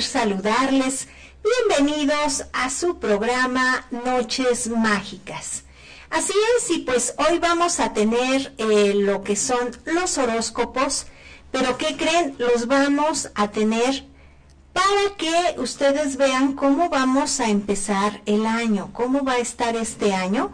saludarles. Bienvenidos a su programa Noches Mágicas. Así es, y pues hoy vamos a tener eh, lo que son los horóscopos, pero ¿qué creen? Los vamos a tener para que ustedes vean cómo vamos a empezar el año, cómo va a estar este año.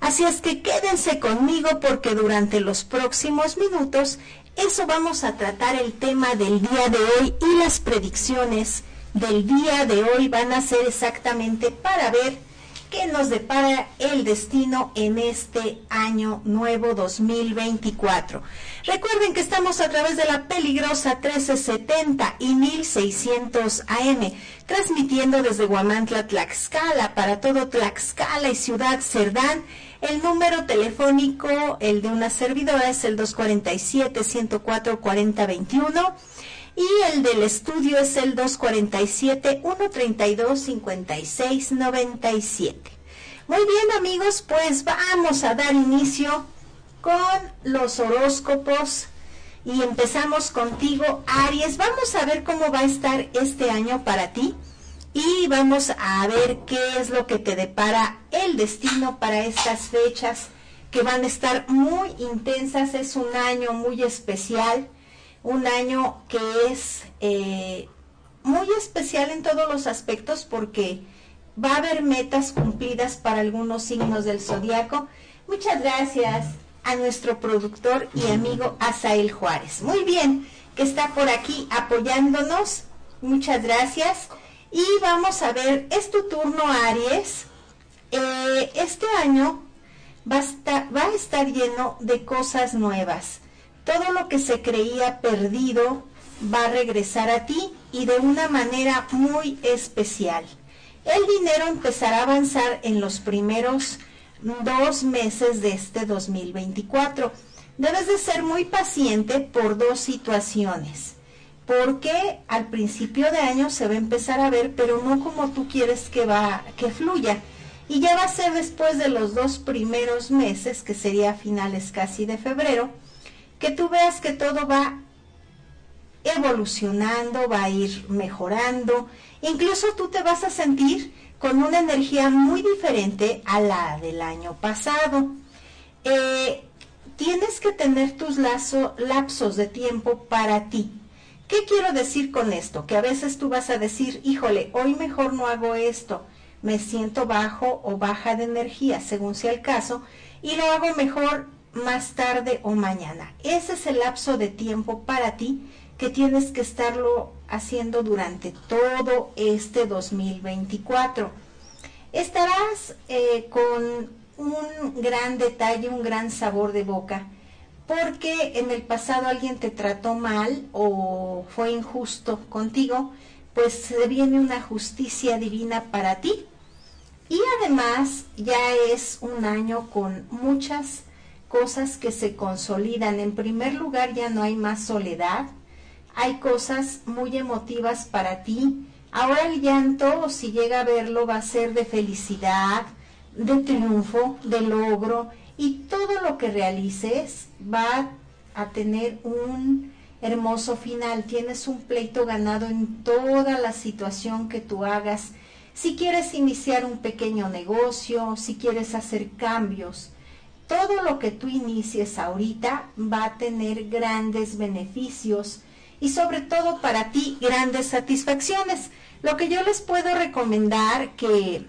Así es que quédense conmigo porque durante los próximos minutos eso vamos a tratar el tema del día de hoy y las predicciones del día de hoy van a ser exactamente para ver qué nos depara el destino en este año nuevo 2024. Recuerden que estamos a través de la peligrosa 1370 y 1600 AM, transmitiendo desde Guamantla, Tlaxcala, para todo Tlaxcala y Ciudad Cerdán. El número telefónico, el de una servidora, es el 247-104-4021 y el del estudio es el 247-132-5697. Muy bien amigos, pues vamos a dar inicio con los horóscopos y empezamos contigo Aries. Vamos a ver cómo va a estar este año para ti y vamos a ver qué es lo que te depara el destino para estas fechas que van a estar muy intensas. Es un año muy especial un año que es eh, muy especial en todos los aspectos porque va a haber metas cumplidas para algunos signos del zodiaco. Muchas gracias a nuestro productor y amigo Asael Juárez. Muy bien, que está por aquí apoyándonos. Muchas gracias. Y vamos a ver, es tu turno, Aries. Eh, este año va va a estar lleno de cosas nuevas todo lo que se creía perdido va a regresar a ti y de una manera muy especial. El dinero empezará a avanzar en los primeros dos meses de este 2024. Debes de ser muy paciente por dos situaciones. Porque al principio de año se va a empezar a ver, pero no como tú quieres que va, que fluya. Y ya va a ser después de los dos primeros meses, que sería finales casi de febrero, que tú veas que todo va evolucionando, va a ir mejorando, incluso tú te vas a sentir con una energía muy diferente a la del año pasado. Eh, tienes que tener tus lapsos de tiempo para ti. ¿Qué quiero decir con esto? Que a veces tú vas a decir, híjole, hoy mejor no hago esto, me siento bajo o baja de energía, según sea el caso, y lo hago mejor más tarde o mañana. Ese es el lapso de tiempo para ti que tienes que estarlo haciendo durante todo este 2024. Estarás eh, con un gran detalle, un gran sabor de boca, porque en el pasado alguien te trató mal o fue injusto contigo, pues se viene una justicia divina para ti. Y además ya es un año con muchas cosas que se consolidan. En primer lugar, ya no hay más soledad, hay cosas muy emotivas para ti. Ahora el llanto, si llega a verlo, va a ser de felicidad, de triunfo, de logro, y todo lo que realices va a tener un hermoso final. Tienes un pleito ganado en toda la situación que tú hagas. Si quieres iniciar un pequeño negocio, si quieres hacer cambios, todo lo que tú inicies ahorita va a tener grandes beneficios y sobre todo para ti grandes satisfacciones. Lo que yo les puedo recomendar que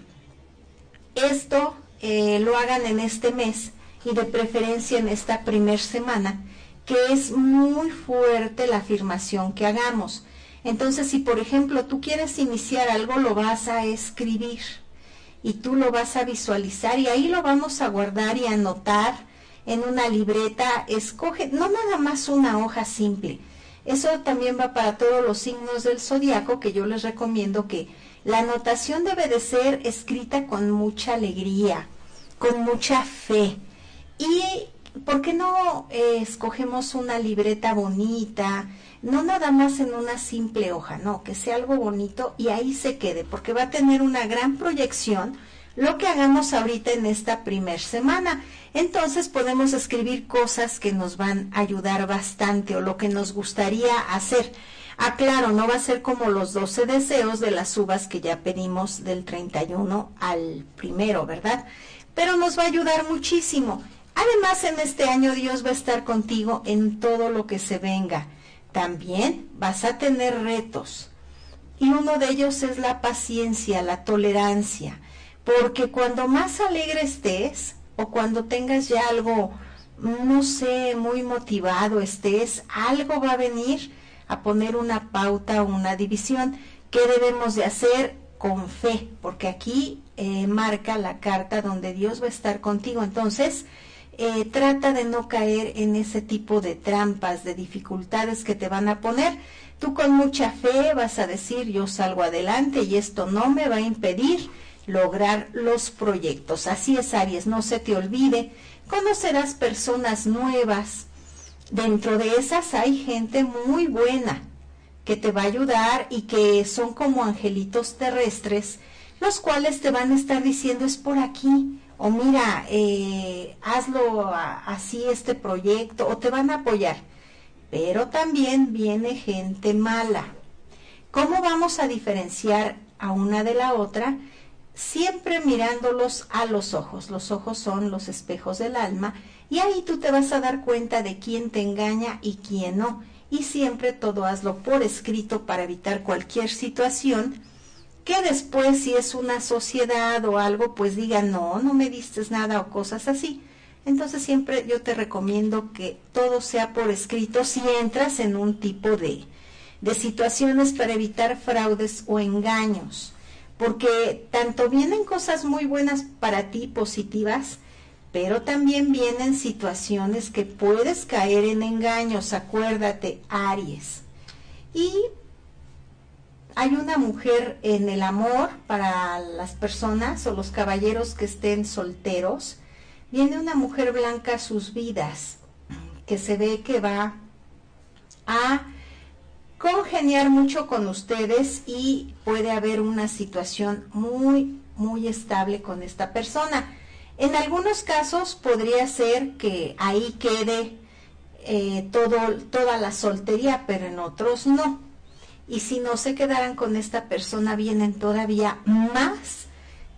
esto eh, lo hagan en este mes y de preferencia en esta primer semana, que es muy fuerte la afirmación que hagamos. Entonces, si por ejemplo tú quieres iniciar algo, lo vas a escribir y tú lo vas a visualizar y ahí lo vamos a guardar y anotar en una libreta. Escoge, no nada más una hoja simple. Eso también va para todos los signos del zodiaco que yo les recomiendo que la anotación debe de ser escrita con mucha alegría, con mucha fe. Y ¿por qué no eh, escogemos una libreta bonita? no nada más en una simple hoja, no, que sea algo bonito y ahí se quede, porque va a tener una gran proyección lo que hagamos ahorita en esta primer semana. Entonces podemos escribir cosas que nos van a ayudar bastante o lo que nos gustaría hacer. Aclaro, no va a ser como los 12 deseos de las uvas que ya pedimos del 31 al primero, ¿verdad? Pero nos va a ayudar muchísimo. Además, en este año Dios va a estar contigo en todo lo que se venga. También vas a tener retos. Y uno de ellos es la paciencia, la tolerancia. Porque cuando más alegre estés o cuando tengas ya algo, no sé, muy motivado estés, algo va a venir a poner una pauta o una división. ¿Qué debemos de hacer? Con fe, porque aquí eh, marca la carta donde Dios va a estar contigo. Entonces, eh, trata de no caer en ese tipo de trampas, de dificultades que te van a poner. Tú con mucha fe vas a decir, yo salgo adelante y esto no me va a impedir lograr los proyectos. Así es, Aries, no se te olvide. Conocerás personas nuevas, Dentro de esas hay gente muy buena que te va a ayudar y que son como angelitos terrestres, los cuales te van a estar diciendo es por aquí, o mira, eh, hazlo así este proyecto, o te van a apoyar. Pero también viene gente mala. ¿Cómo vamos a diferenciar a una de la otra? Siempre mirándolos a los ojos. Los ojos son los espejos del alma y ahí tú te vas a dar cuenta de quién te engaña y quién no. Y siempre todo hazlo por escrito para evitar cualquier situación que después si es una sociedad o algo, pues diga no, no me diste nada o cosas así. Entonces siempre yo te recomiendo que todo sea por escrito si entras en un tipo de, de situaciones para evitar fraudes o engaños. Porque tanto vienen cosas muy buenas para ti, positivas, pero también vienen situaciones que puedes caer en engaños, acuérdate, Aries. Y hay una mujer en el amor para las personas o los caballeros que estén solteros. Viene una mujer blanca a sus vidas, que se ve que va a congeniar mucho con ustedes y puede haber una situación muy, muy estable con esta persona. En algunos casos podría ser que ahí quede eh, todo, toda la soltería, pero en otros no. Y si no se quedaran con esta persona, vienen todavía más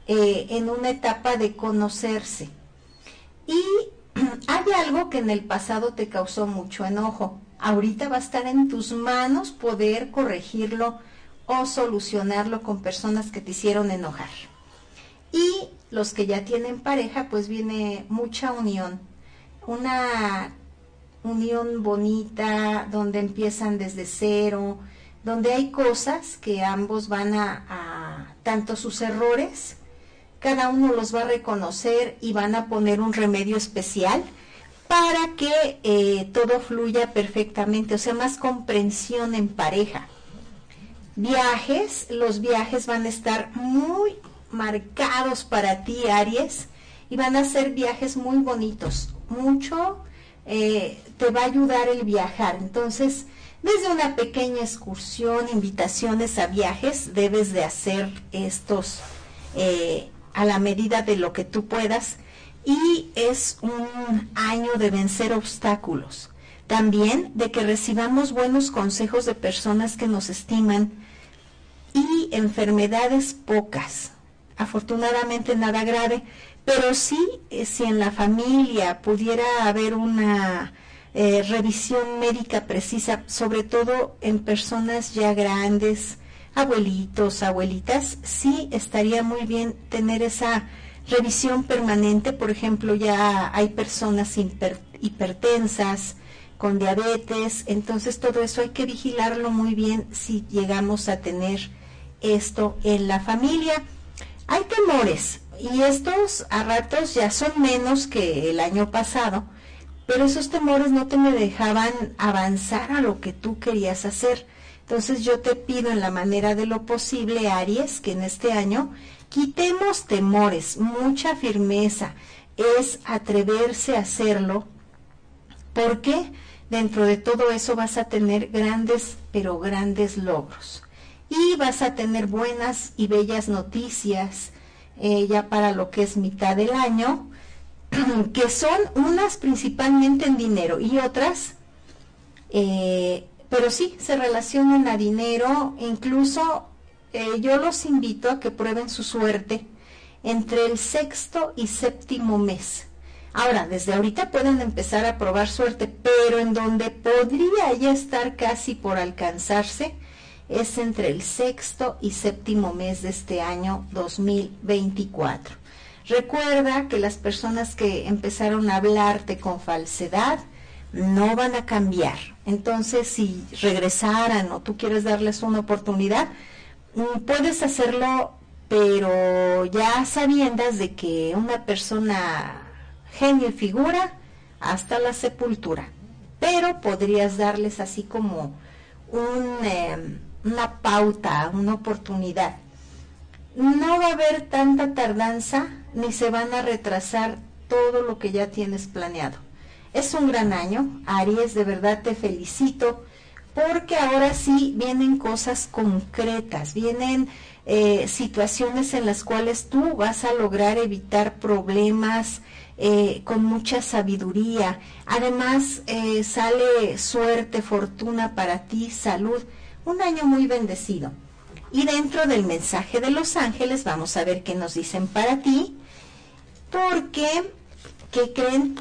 eh, en una etapa de conocerse. Y hay algo que en el pasado te causó mucho enojo. Ahorita va a estar en tus manos poder corregirlo o solucionarlo con personas que te hicieron enojar. Y los que ya tienen pareja, pues viene mucha unión. Una unión bonita, donde empiezan desde cero, donde hay cosas que ambos van a, tanto sus errores, cada uno los va a reconocer y van a poner un remedio especial para que eh, todo fluya perfectamente, o sea, más comprensión en pareja. Viajes, los viajes van a estar muy marcados para ti, Aries, y van a ser viajes muy bonitos. Mucho eh, te va a ayudar el viajar. Entonces, desde una pequeña excursión, invitaciones a viajes, debes de hacer estos eh, a la medida de lo que tú puedas. Y es un año de vencer obstáculos. También de que recibamos buenos consejos de personas que nos estiman y enfermedades pocas afortunadamente nada grave, pero sí, eh, si en la familia pudiera haber una eh, revisión médica precisa, sobre todo en personas ya grandes, abuelitos, abuelitas, sí estaría muy bien tener esa revisión permanente. Por ejemplo, ya hay personas hipertensas, con diabetes, entonces todo eso hay que vigilarlo muy bien si llegamos a tener esto en la familia. Hay temores y estos a ratos ya son menos que el año pasado, pero esos temores no te me dejaban avanzar a lo que tú querías hacer. Entonces yo te pido en la manera de lo posible, Aries, que en este año quitemos temores, mucha firmeza, es atreverse a hacerlo, porque dentro de todo eso vas a tener grandes, pero grandes logros y vas a tener buenas y bellas noticias eh, ya para lo que es mitad del año, que son unas principalmente en dinero y otras eh, pero sí se relacionan a dinero, incluso eh, yo los invito a que prueben su suerte entre el sexto y séptimo mes. Ahora, desde ahorita pueden empezar a probar suerte, pero en donde podría ya estar casi por alcanzarse es entre el sexto y séptimo mes de este año 2024. Recuerda que las personas que empezaron a hablarte con falsedad no van a cambiar. Entonces, si regresaran o tú quieres darles una oportunidad, mm, puedes hacerlo, pero ya sabiendas de que una persona genio y figura hasta la sepultura. Pero podrías darles así como em, una pauta, una oportunidad. No va a haber tanta tardanza ni se van a retrasar todo lo que ya tienes planeado. Es un gran año, Aries, de verdad te felicito, porque ahora sí vienen cosas concretas, vienen eh, situaciones en las cuales tú vas a lograr evitar problemas, eh, con mucha sabiduría. Además, eh, sale suerte, fortuna para ti, salud. Un año muy bendecido. Y dentro del mensaje de los ángeles vamos a ver qué nos dicen para ti. Porque, ¿qué creen?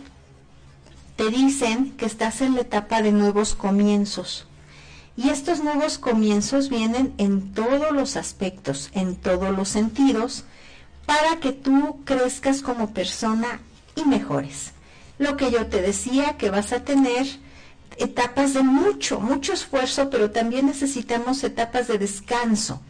Te dicen que estás en la etapa de nuevos comienzos. Y estos nuevos comienzos vienen en todos los aspectos, en todos los sentidos, para que tú crezcas como persona y mejores. Lo que yo te decía, que vas a tener etapas de mucho, mucho esfuerzo, pero también necesitamos etapas de descanso,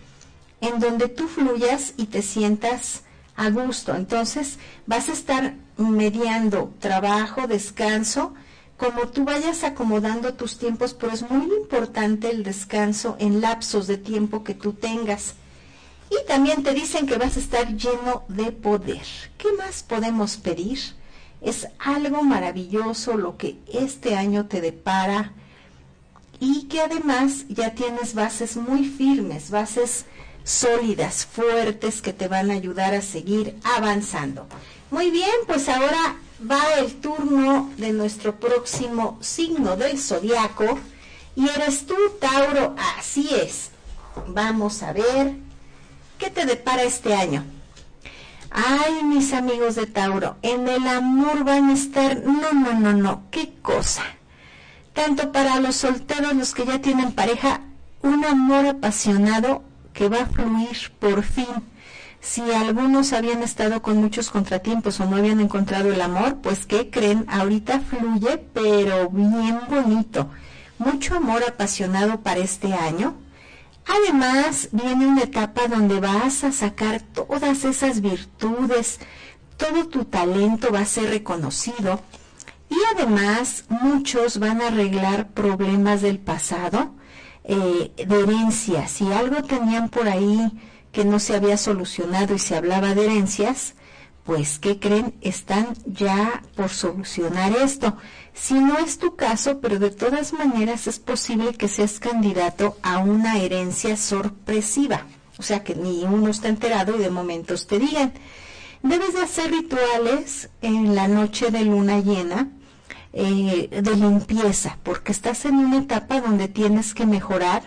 en donde tú fluyas y te sientas a gusto. Entonces vas a estar mediando trabajo, descanso, como tú vayas acomodando tus tiempos, pero es muy importante el descanso en lapsos de tiempo que tú tengas. Y también te dicen que vas a estar lleno de poder. ¿Qué más podemos pedir? Es algo maravilloso lo que este año te depara y que además ya tienes bases muy firmes, bases sólidas, fuertes que te van a ayudar a seguir avanzando. Muy bien, pues ahora va el turno de nuestro próximo signo del zodiaco y eres tú, Tauro, así es. Vamos a ver ¿Qué te depara este año? Ay, mis amigos de Tauro, en el amor van a estar, no, no, no, no, qué cosa. Tanto para los solteros, los que ya tienen pareja, un amor apasionado que va a fluir por fin. Si algunos habían estado con muchos contratiempos o no habían encontrado el amor, pues ¿qué creen? Ahorita fluye, pero bien bonito. Mucho amor apasionado para este año Además, viene una etapa donde vas a sacar todas esas virtudes, todo tu talento va a ser reconocido y además muchos van a arreglar problemas del pasado, eh, de herencia. Si algo tenían por ahí que no se había solucionado y se hablaba de herencias, pues, ¿qué creen? Están ya por solucionar esto. Si no es tu caso, pero de todas maneras es posible que seas candidato a una herencia sorpresiva. O sea, que ni uno está enterado y de momentos te digan. Debes de hacer rituales en la noche de luna llena eh, de limpieza, porque estás en una etapa donde tienes que mejorar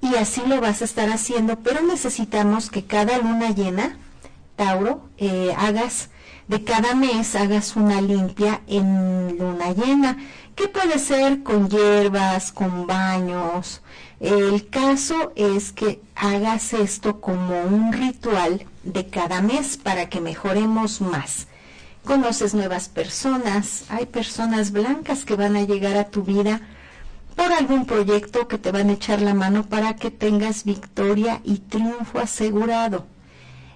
y así lo vas a estar haciendo, pero necesitamos que cada luna llena Tauro, eh, hagas de cada mes hagas una limpia en luna llena, que puede ser con hierbas, con baños. El caso es que hagas esto como un ritual de cada mes para que mejoremos más. Conoces nuevas personas, hay personas blancas que van a llegar a tu vida por algún proyecto que te van a echar la mano para que tengas victoria y triunfo asegurado.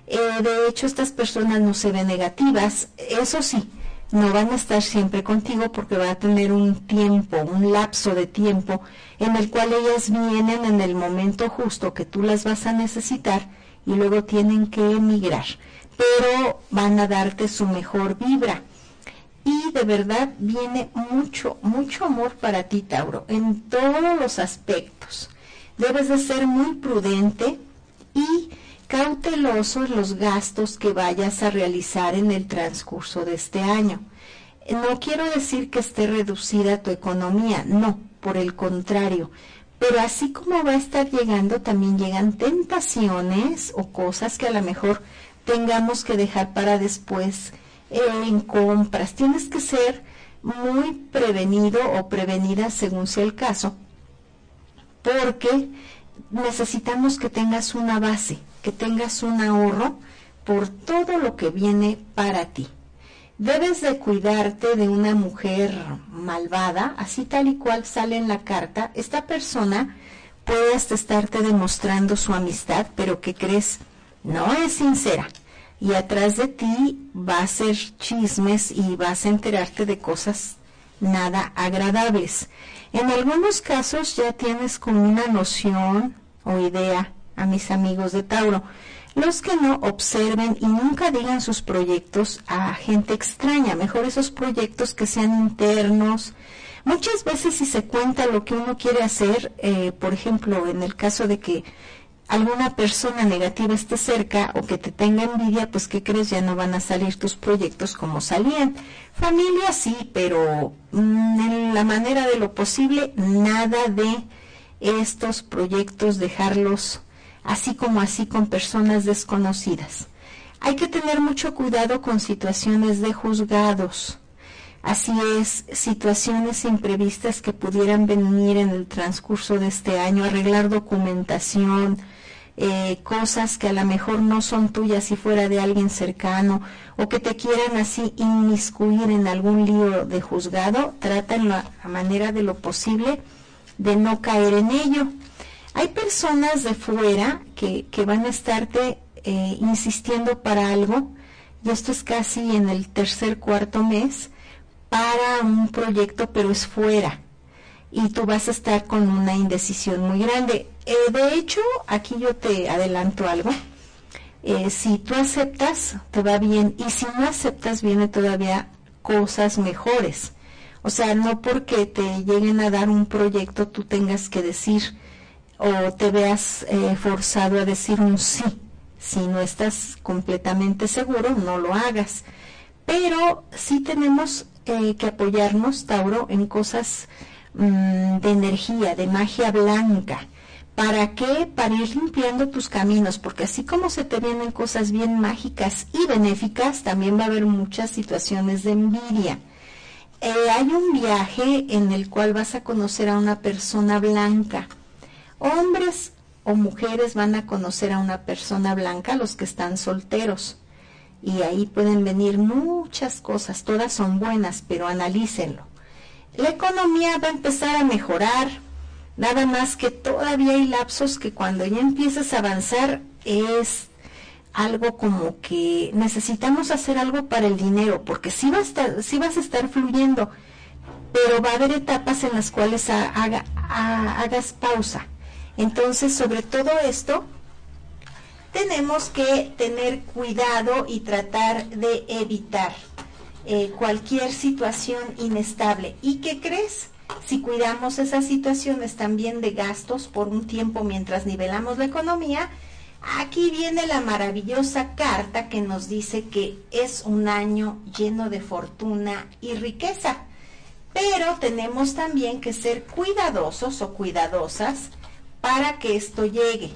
Eh, de hecho, estas personas no se ven negativas. Eso sí, no van a estar siempre contigo porque va a tener un tiempo, un lapso de tiempo en el cual ellas vienen en el momento justo que tú las vas a necesitar y luego tienen que emigrar. Pero van a darte su mejor vibra. Y de verdad viene mucho, mucho amor para ti, Tauro, en todos los aspectos. Debes de ser muy prudente y cautelosos los gastos que vayas a realizar en el transcurso de este año. No quiero decir que esté reducida tu economía, no, por el contrario, Pero así como va a estar llegando, también llegan tentaciones o cosas que a lo mejor tengamos que dejar para después eh, en compras. Tienes que ser muy prevenido o prevenida según sea el caso, porque necesitamos que tengas una base, que tengas un ahorro por todo lo que viene para ti. Debes de cuidarte de una mujer malvada, así tal y cual sale en la carta. Esta persona puede hasta estarte demostrando su amistad, pero que crees no es sincera. Y atrás de ti va a ser chismes y vas a enterarte de cosas nada agradables. En algunos casos ya tienes como una noción o idea a mis amigos de Tauro. Los que no observen y nunca digan sus proyectos a gente extraña, mejor esos proyectos que sean internos. Muchas veces si se cuenta lo que uno quiere hacer, eh, por ejemplo, en el caso de que alguna persona negativa esté cerca o que te tenga envidia, pues ¿qué crees? Ya no van a salir tus proyectos como salían. Familia sí, pero mm, en la manera de lo posible, nada de estos proyectos, dejarlos así como así con personas desconocidas. Hay que tener mucho cuidado con situaciones de juzgados. Así es, situaciones imprevistas que pudieran venir en el transcurso de este año, arreglar documentación, eh, cosas que a lo mejor no son tuyas si fuera de alguien cercano o que te quieran así inmiscuir en algún lío de juzgado, trata en la manera de lo posible de no caer en ello. Hay personas de fuera que, que van a estarte eh, insistiendo para algo, y esto es casi en el tercer, cuarto mes, para un proyecto, pero es fuera. Y tú vas a estar con una indecisión muy grande. Eh, de hecho, aquí yo te adelanto algo. Eh, si tú aceptas, te va bien. Y si no aceptas, viene todavía cosas mejores. O sea, no porque te lleguen a dar un proyecto, tú tengas que decir, o te veas eh, forzado a decir un sí. Si no estás completamente seguro, no lo hagas. Pero sí tenemos que apoyarnos, Tauro, en cosas mm, de energía, de magia blanca. ¿Para qué? Para ir limpiando tus caminos, porque así como se te vienen cosas bien mágicas y benéficas, también va a haber muchas situaciones de envidia. Eh, hay un viaje en el cual vas a conocer a una persona blanca Hombres o mujeres van a conocer a una persona blanca, los que están solteros. Y ahí pueden venir muchas cosas, todas son buenas, pero analícenlo. La economía va a empezar a mejorar, nada más que todavía hay lapsos que cuando ya empiezas a avanzar es algo como que necesitamos hacer algo para el dinero, porque sí, vas a estar fluyendo, pero va a haber etapas en las cuales hagas pausa. Entonces, sobre todo esto, tenemos que tener cuidado y tratar de evitar eh, cualquier situación inestable. ¿Y qué crees? Si cuidamos esas situaciones también de gastos por un tiempo mientras nivelamos la economía, aquí viene la maravillosa carta que nos dice que es un año lleno de fortuna y riqueza. Pero tenemos también que ser cuidadosos o cuidadosas para que esto llegue.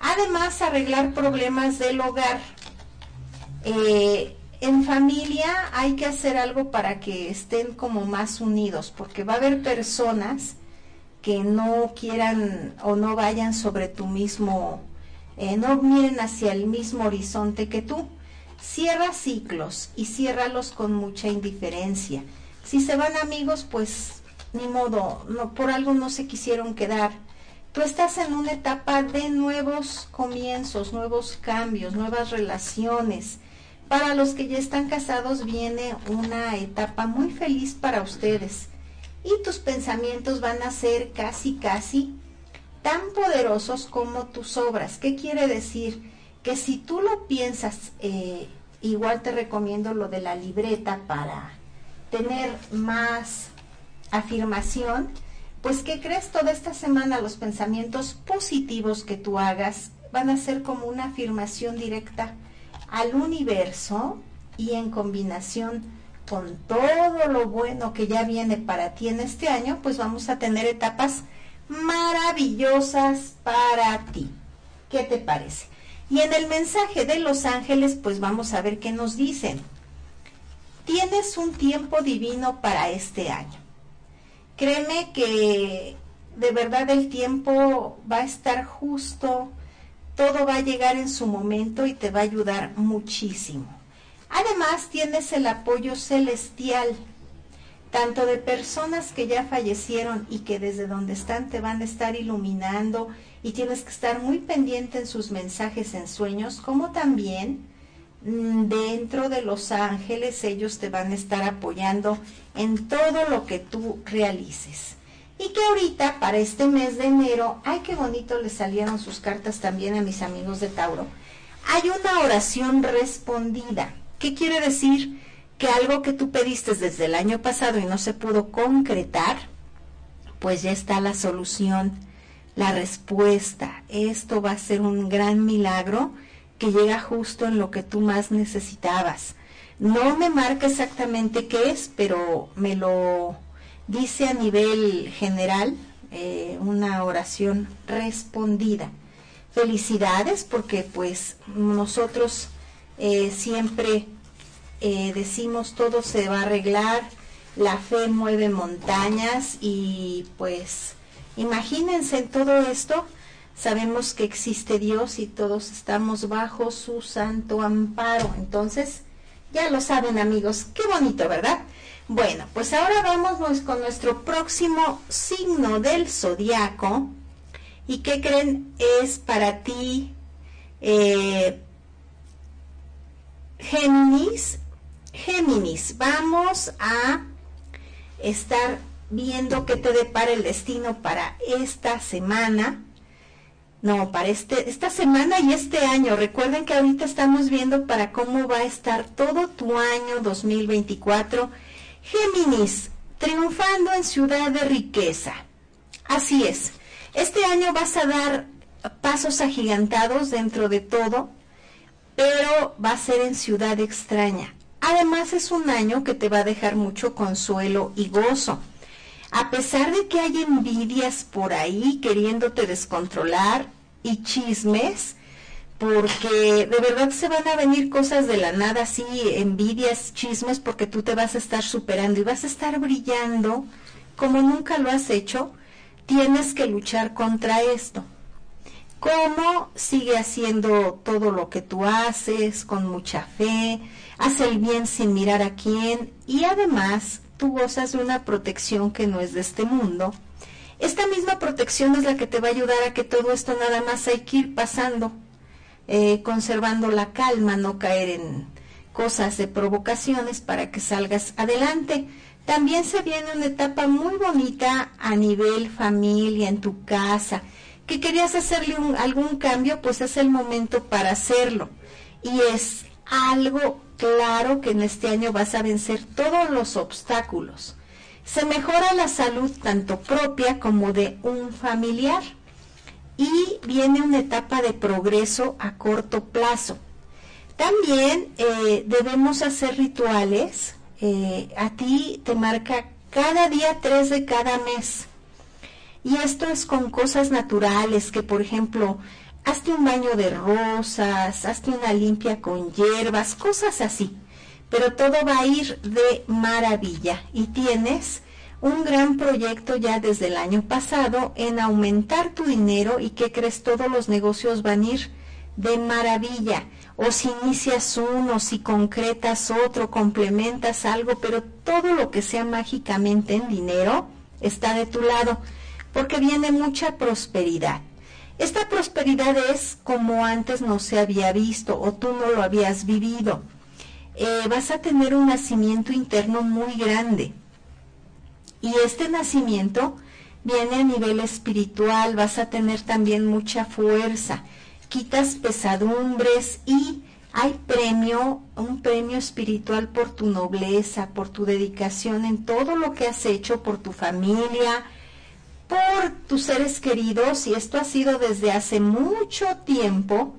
Además, arreglar problemas del hogar. Eh, en familia hay que hacer algo para que estén como más unidos, porque va a haber personas que no quieran o no vayan sobre tu mismo, eh, no miren hacia el mismo horizonte que tú. Cierra ciclos y ciérralos con mucha indiferencia. Si se van amigos, pues ni modo, por algo no se quisieron quedar Tú estás en una etapa de nuevos comienzos, nuevos cambios, nuevas relaciones. Para los que ya están casados viene una etapa muy feliz para ustedes y tus pensamientos van a ser casi, casi tan poderosos como tus obras. ¿Qué quiere decir? Que si tú lo piensas, eh, igual te recomiendo lo de la libreta para tener más afirmación pues, ¿qué crees? Toda esta semana los pensamientos positivos que tú hagas van a ser como una afirmación directa al universo y en combinación con todo lo bueno que ya viene para ti en este año, pues vamos a tener etapas maravillosas para ti. ¿Qué te parece? Y en el mensaje de los ángeles, pues vamos a ver qué nos dicen. Tienes un tiempo divino para este año. Créeme que de verdad el tiempo va a estar justo, todo va a llegar en su momento y te va a ayudar muchísimo. Además, tienes el apoyo celestial, tanto de personas que ya fallecieron y que desde donde están te van a estar iluminando y tienes que estar muy pendiente en sus mensajes en sueños, como también mm, dentro de los ángeles ellos te van a estar apoyando en todo lo que tú realices. Y que ahorita, para este mes de enero, ay, qué bonito le salieron sus cartas también a mis amigos de Tauro, hay una oración respondida. ¿Qué quiere decir? Que algo que tú pediste desde el año pasado y no se pudo concretar, pues ya está la solución, la respuesta. Esto va a ser un gran milagro que llega justo en lo que tú más necesitabas. No me marca exactamente qué es, pero me lo dice a nivel general eh, una oración respondida. Felicidades porque pues nosotros eh, siempre eh, decimos todo se va a arreglar, la fe mueve montañas y pues imagínense todo esto, sabemos que existe Dios y todos estamos bajo su santo amparo. Entonces, ya lo saben amigos, qué bonito, ¿verdad? Bueno, pues ahora vamos con nuestro próximo signo del zodiaco. ¿Y qué creen? Es para ti eh, Géminis. Géminis, vamos a estar viendo qué te depara el destino para esta semana. No, para este, esta semana y este año. Recuerden que ahorita estamos viendo para cómo va a estar todo tu año 2024 Géminis, triunfando en ciudad de riqueza. Así es, este año vas a dar pasos agigantados dentro de todo, pero va a ser en ciudad extraña. Además es un año que te va a dejar mucho consuelo y gozo. A pesar de que hay envidias por ahí queriéndote descontrolar y chismes, porque de verdad se van a venir cosas de la nada, así, envidias, chismes, porque tú te vas a estar superando y vas a estar brillando como nunca lo has hecho, tienes que luchar contra esto. ¿Cómo sigue haciendo todo lo que tú haces con mucha fe? Haz el bien sin mirar a quién y además tú gozas de una protección que no es de este mundo. Esta misma protección es la que te va a ayudar a que todo esto nada más hay que ir pasando eh, conservando la calma, no caer en cosas de provocaciones para que salgas adelante. También se viene una etapa muy bonita a nivel familia, en tu casa, que querías hacerle algún cambio, pues es el momento para hacerlo. Y es algo claro que en este año vas a vencer todos los obstáculos. Se mejora la salud tanto propia como de un familiar y viene una etapa de progreso a corto plazo. También eh, debemos hacer rituales. Eh, a ti te marca cada día tres de cada mes. Y esto es con cosas naturales, que por ejemplo, hazte un baño de rosas, hazte una limpia con hierbas, cosas así. Pero todo va a ir de maravilla. Y tienes un gran proyecto ya desde el año pasado en aumentar tu dinero y que crees todos los negocios van a ir de maravilla. O si inicias uno, si concretas otro, complementas algo, pero todo lo que sea mágicamente en dinero está de tu lado, porque viene mucha prosperidad. Esta prosperidad es como antes no se había visto o tú no lo habías vivido. Eh, vas a tener un nacimiento interno muy grande y este nacimiento viene a nivel espiritual, vas a tener también mucha fuerza, quitas pesadumbres y hay premio, un premio espiritual por tu nobleza, por tu dedicación en todo lo que has hecho, por tu familia, por tus seres queridos, y esto ha sido desde hace mucho tiempo.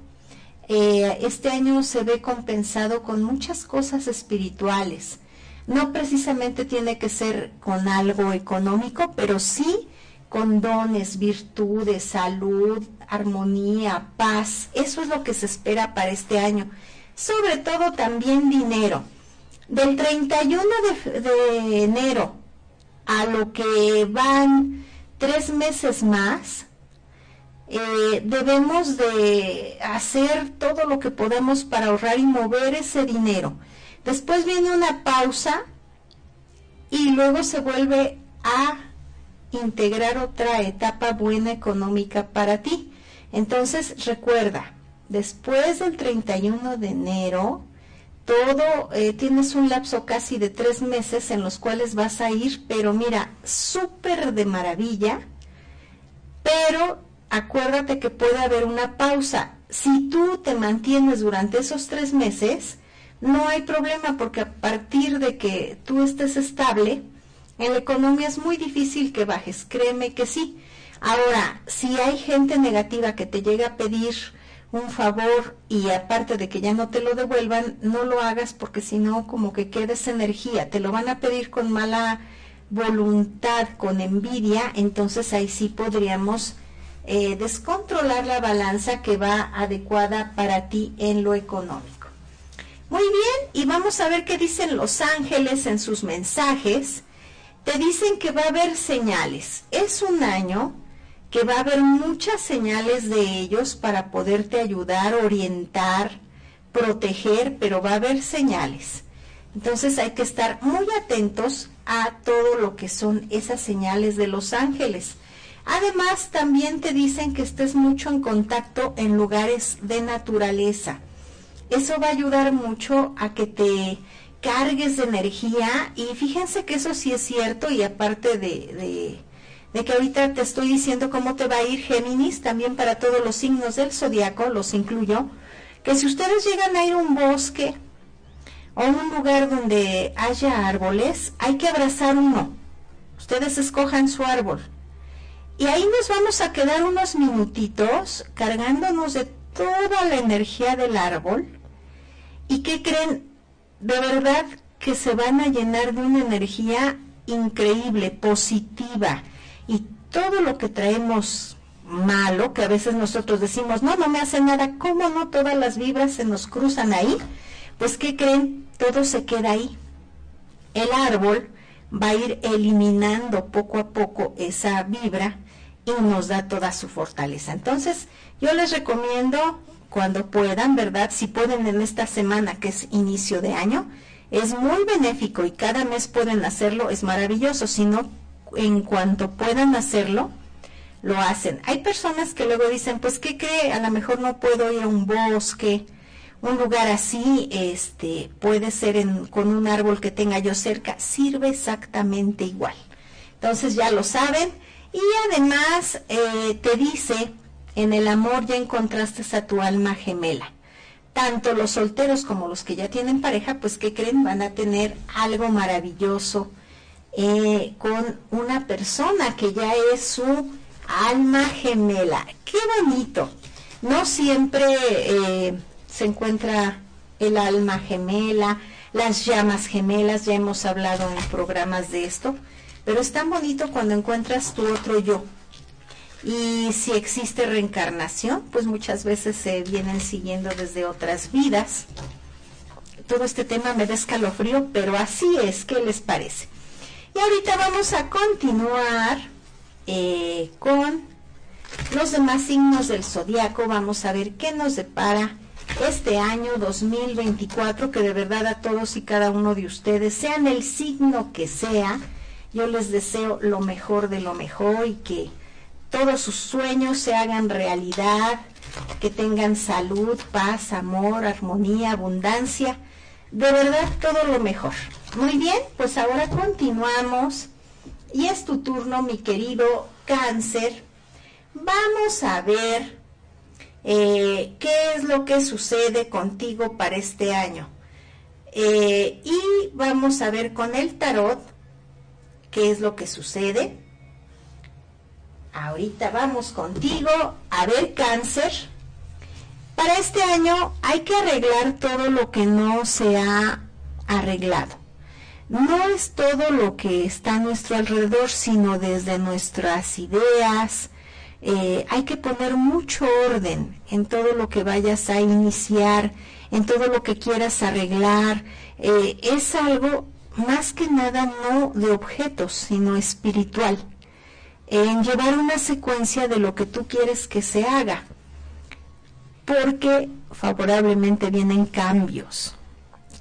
Eh, este año se ve compensado con muchas cosas espirituales no precisamente tiene que ser con algo económico, pero sí con dones, virtudes, salud, armonía, paz. Eso es lo que se espera para este año. Sobre todo también dinero. Del 31 de, de enero a lo que van tres meses más, eh, debemos de hacer todo lo que podamos para ahorrar y mover ese dinero. Después viene una pausa y luego se vuelve a integrar otra etapa buena económica para ti. Entonces recuerda, después del 31 de enero, todo, eh, tienes un lapso casi de tres meses en los cuales vas a ir, pero mira, súper de maravilla, pero acuérdate que puede haber una pausa. Si tú te mantienes durante esos tres meses, no hay problema porque a partir de que tú estés estable, en la economía es muy difícil que bajes, créeme que sí. Ahora, si hay gente negativa que te llega a pedir un favor y aparte de que ya no te lo devuelvan, no lo hagas porque si no como que quedes energía, te lo van a pedir con mala voluntad, con envidia, entonces ahí sí podríamos eh, descontrolar la balanza que va adecuada para ti en lo económico. Muy bien, y vamos a ver qué dicen los ángeles en sus mensajes. Te dicen que va a haber señales. Es un año que va a haber muchas señales de ellos para poderte ayudar, orientar, proteger, pero va a haber señales. Entonces hay que estar muy atentos a todo lo que son esas señales de los ángeles. Además, también te dicen que estés mucho en contacto en lugares de naturaleza. Eso va a ayudar mucho a que te cargues de energía y fíjense que eso sí es cierto y aparte de, de, que ahorita te estoy diciendo cómo te va a ir Géminis, también para todos los signos del zodiaco, los incluyo, que si ustedes llegan a ir a un bosque o un lugar donde haya árboles, hay que abrazar uno. Ustedes escojan su árbol y ahí nos vamos a quedar unos minutitos cargándonos de toda la energía del árbol. ¿Y qué creen? De verdad que se van a llenar de una energía increíble, positiva. Y todo lo que traemos malo, que a veces nosotros decimos, no, no me hace nada, ¿cómo no todas las vibras se nos cruzan ahí? Pues ¿qué creen? Todo se queda ahí. El árbol va a ir eliminando poco a poco esa vibra y nos da toda su fortaleza. Entonces, yo les recomiendo cuando puedan, ¿verdad? Si pueden en esta semana, que es inicio de año, es muy benéfico y cada mes pueden hacerlo, es maravilloso. Si no, en cuanto puedan hacerlo, lo hacen. Hay personas que luego dicen, pues, ¿qué cree? A lo mejor no puedo ir a un bosque, un lugar así, este, puede ser en, con un árbol que tenga yo cerca, sirve exactamente igual. Entonces ya lo saben, y además eh, te dice, en el amor ya encontraste a tu alma gemela. Tanto los solteros como los que ya tienen pareja, pues que creen van a tener algo maravilloso eh, con una persona que ya es su alma gemela. Qué bonito. No siempre eh, se encuentra el alma gemela, las llamas gemelas, ya hemos hablado en programas de esto pero es tan bonito cuando encuentras tu otro yo. Y si existe reencarnación, pues muchas veces se vienen siguiendo desde otras vidas. Todo este tema me da escalofrío, pero así es, ¿qué les parece? Y ahorita vamos a continuar eh, con los demás signos del zodiaco. Vamos a ver qué nos depara este año 2024, que de verdad a todos y cada uno de ustedes, sean el signo que sea, yo les deseo lo mejor de lo mejor y que todos sus sueños se hagan realidad, que tengan salud, paz, amor, armonía, abundancia. De verdad, todo lo mejor. Muy bien, pues ahora continuamos. Y es tu turno, mi querido cáncer. Vamos a ver eh, qué es lo que sucede contigo para este año. Eh, y vamos a ver con el tarot qué es lo que sucede. Ahorita vamos contigo a ver cáncer. Para este año hay que arreglar todo lo que no se ha arreglado. no es todo lo que está a nuestro alrededor, sino desde nuestras ideas. Eh, hay que poner mucho orden en todo lo que vayas a iniciar, en todo lo que quieras arreglar. Eh, es algo más que nada no de objetos, sino espiritual. En llevar una secuencia de lo que tú quieres que se haga. Porque favorablemente vienen cambios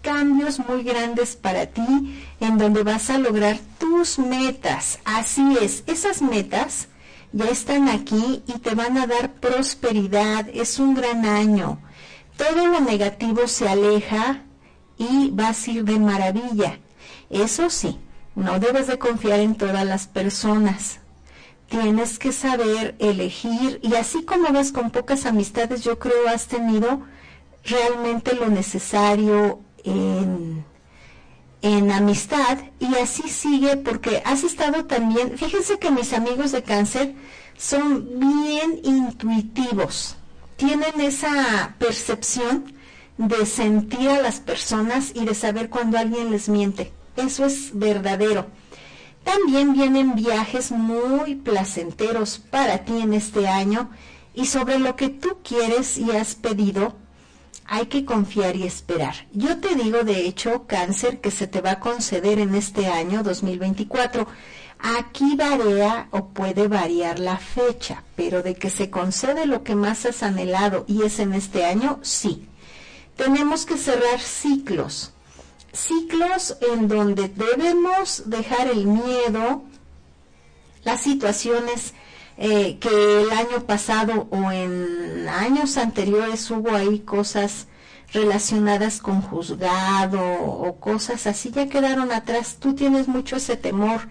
cambios muy grandes para ti en donde vas a lograr tus metas. Así es, esas metas ya están aquí y te van a dar prosperidad. Es un gran año. Todo lo negativo se aleja y vas a ir de maravilla. Eso sí, no debes de confiar en todas las personas. Tienes que saber elegir y así como vas con pocas amistades, yo creo has tenido realmente lo necesario en, amistad y así sigue porque has estado también, fíjense que mis amigos de cáncer son bien intuitivos, tienen esa percepción de sentir a las personas y de saber cuando alguien les miente. Eso es verdadero. También vienen viajes muy placenteros para ti en este año y sobre lo que tú quieres y has pedido, hay que confiar y esperar. Yo te digo, de hecho, cáncer, que se te va a conceder en este año 2024. Aquí varía o puede variar la fecha, pero de que se concede lo que más has anhelado y es en este año, sí. Tenemos que cerrar ciclos, ciclos en donde debemos dejar el miedo, las situaciones eh, que el año pasado o en años anteriores hubo ahí cosas relacionadas con juzgado o cosas así ya quedaron atrás. Tú tienes mucho ese temor,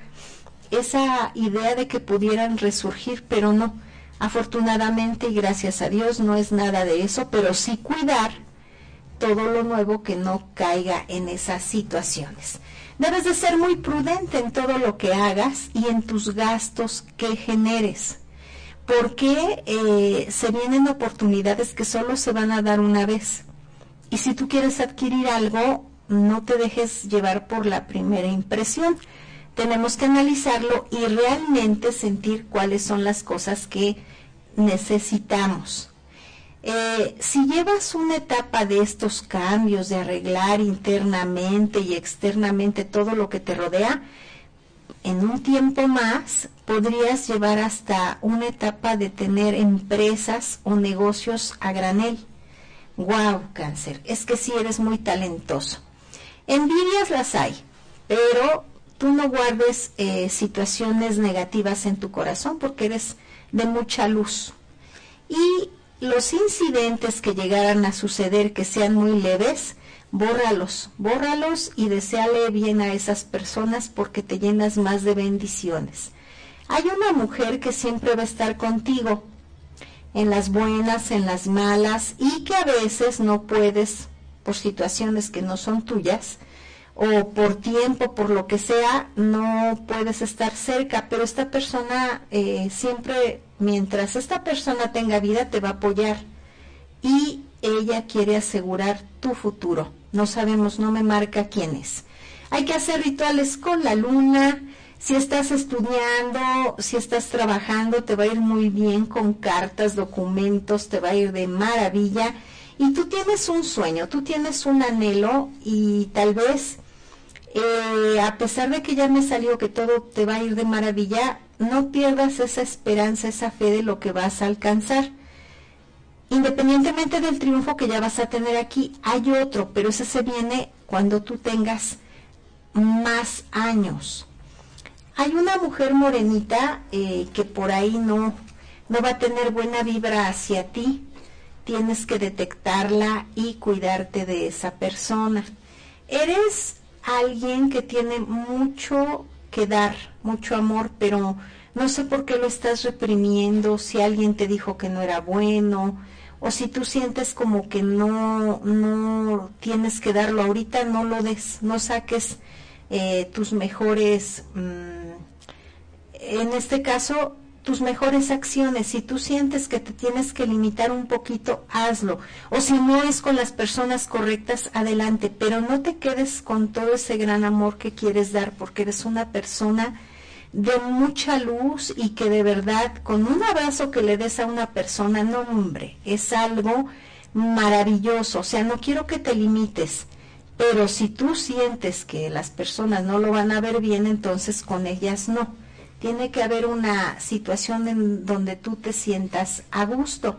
esa idea de que pudieran resurgir, pero no. Afortunadamente y gracias a Dios no es nada de eso, pero sí cuidar todo lo nuevo que no caiga en esas situaciones. Debes de ser muy prudente en todo lo que hagas y en tus gastos que generes, porque eh, se vienen oportunidades que solo se van a dar una vez. Y si tú quieres adquirir algo, no te dejes llevar por la primera impresión. Tenemos que analizarlo y realmente sentir cuáles son las cosas que necesitamos. Eh, si llevas una etapa de estos cambios, de arreglar internamente y externamente todo lo que te rodea, en un tiempo más podrías llevar hasta una etapa de tener empresas o negocios a granel. Wow, cáncer, es que sí eres muy talentoso. Envidias las hay, pero tú no guardes eh, situaciones negativas en tu corazón porque eres de mucha luz. Y los incidentes que llegaran a suceder que sean muy leves, bórralos, bórralos y deseale bien a esas personas porque te llenas más de bendiciones. Hay una mujer que siempre va a estar contigo, en las buenas, en las malas, y que a veces no puedes, por situaciones que no son tuyas, o por tiempo, por lo que sea, no puedes estar cerca, pero esta persona eh, siempre, mientras esta persona tenga vida, te va a apoyar y ella quiere asegurar tu futuro. No sabemos, no me marca quién es. Hay que hacer rituales con la luna. Si estás estudiando, si estás trabajando, te va a ir muy bien con cartas, documentos, te va a ir de maravilla. Y tú tienes un sueño, tú tienes un anhelo y tal vez eh, a pesar de que ya me salió que todo te va a ir de maravilla, no pierdas esa esperanza, esa fe de lo que vas a alcanzar. Independientemente del triunfo que ya vas a tener aquí, hay otro, pero ese se viene cuando tú tengas más años. Hay una mujer morenita eh, que por ahí no, no va a tener buena vibra hacia ti. Tienes que detectarla y cuidarte de esa persona. Eres alguien que tiene mucho que dar, mucho amor, pero no sé por qué lo estás reprimiendo, si alguien te dijo que no era bueno, o si tú sientes como que no, no tienes que darlo. Ahorita, no lo des, no saques eh, tus mejores, mm, en este caso, tus mejores acciones. Si tú sientes que te tienes que limitar un poquito, hazlo. O si no es con las personas correctas, adelante. Pero no te quedes con todo ese gran amor que quieres dar porque eres una persona de mucha luz y que de verdad con un abrazo que le des a una persona, no hombre, es algo maravilloso. O sea, no quiero que te limites. Pero si tú sientes que las personas no lo van a ver bien, entonces con ellas no tiene que haber una situación en donde tú te sientas a gusto.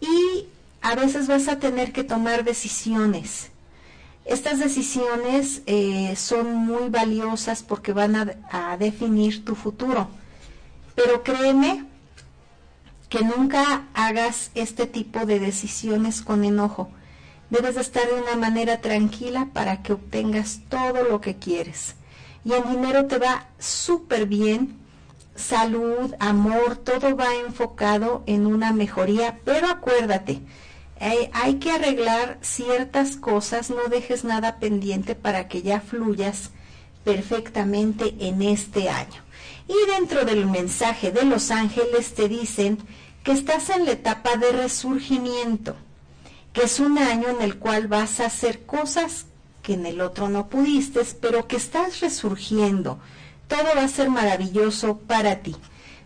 Y a veces vas a tener que tomar decisiones. Estas decisiones eh, son muy valiosas porque van a, a definir tu futuro. Pero créeme que nunca hagas este tipo de decisiones con enojo. Debes de estar de una manera tranquila para que obtengas todo lo que quieres y el dinero te va súper bien. Salud, amor, todo va enfocado en una mejoría, pero acuérdate, hay que arreglar ciertas cosas, no dejes nada pendiente para que ya fluyas perfectamente en este año. Y dentro del mensaje de los ángeles te dicen que estás en la etapa de resurgimiento, que es un año en el cual vas a hacer cosas que en el otro no pudiste, pero que estás resurgiendo. Todo va a ser maravilloso para ti.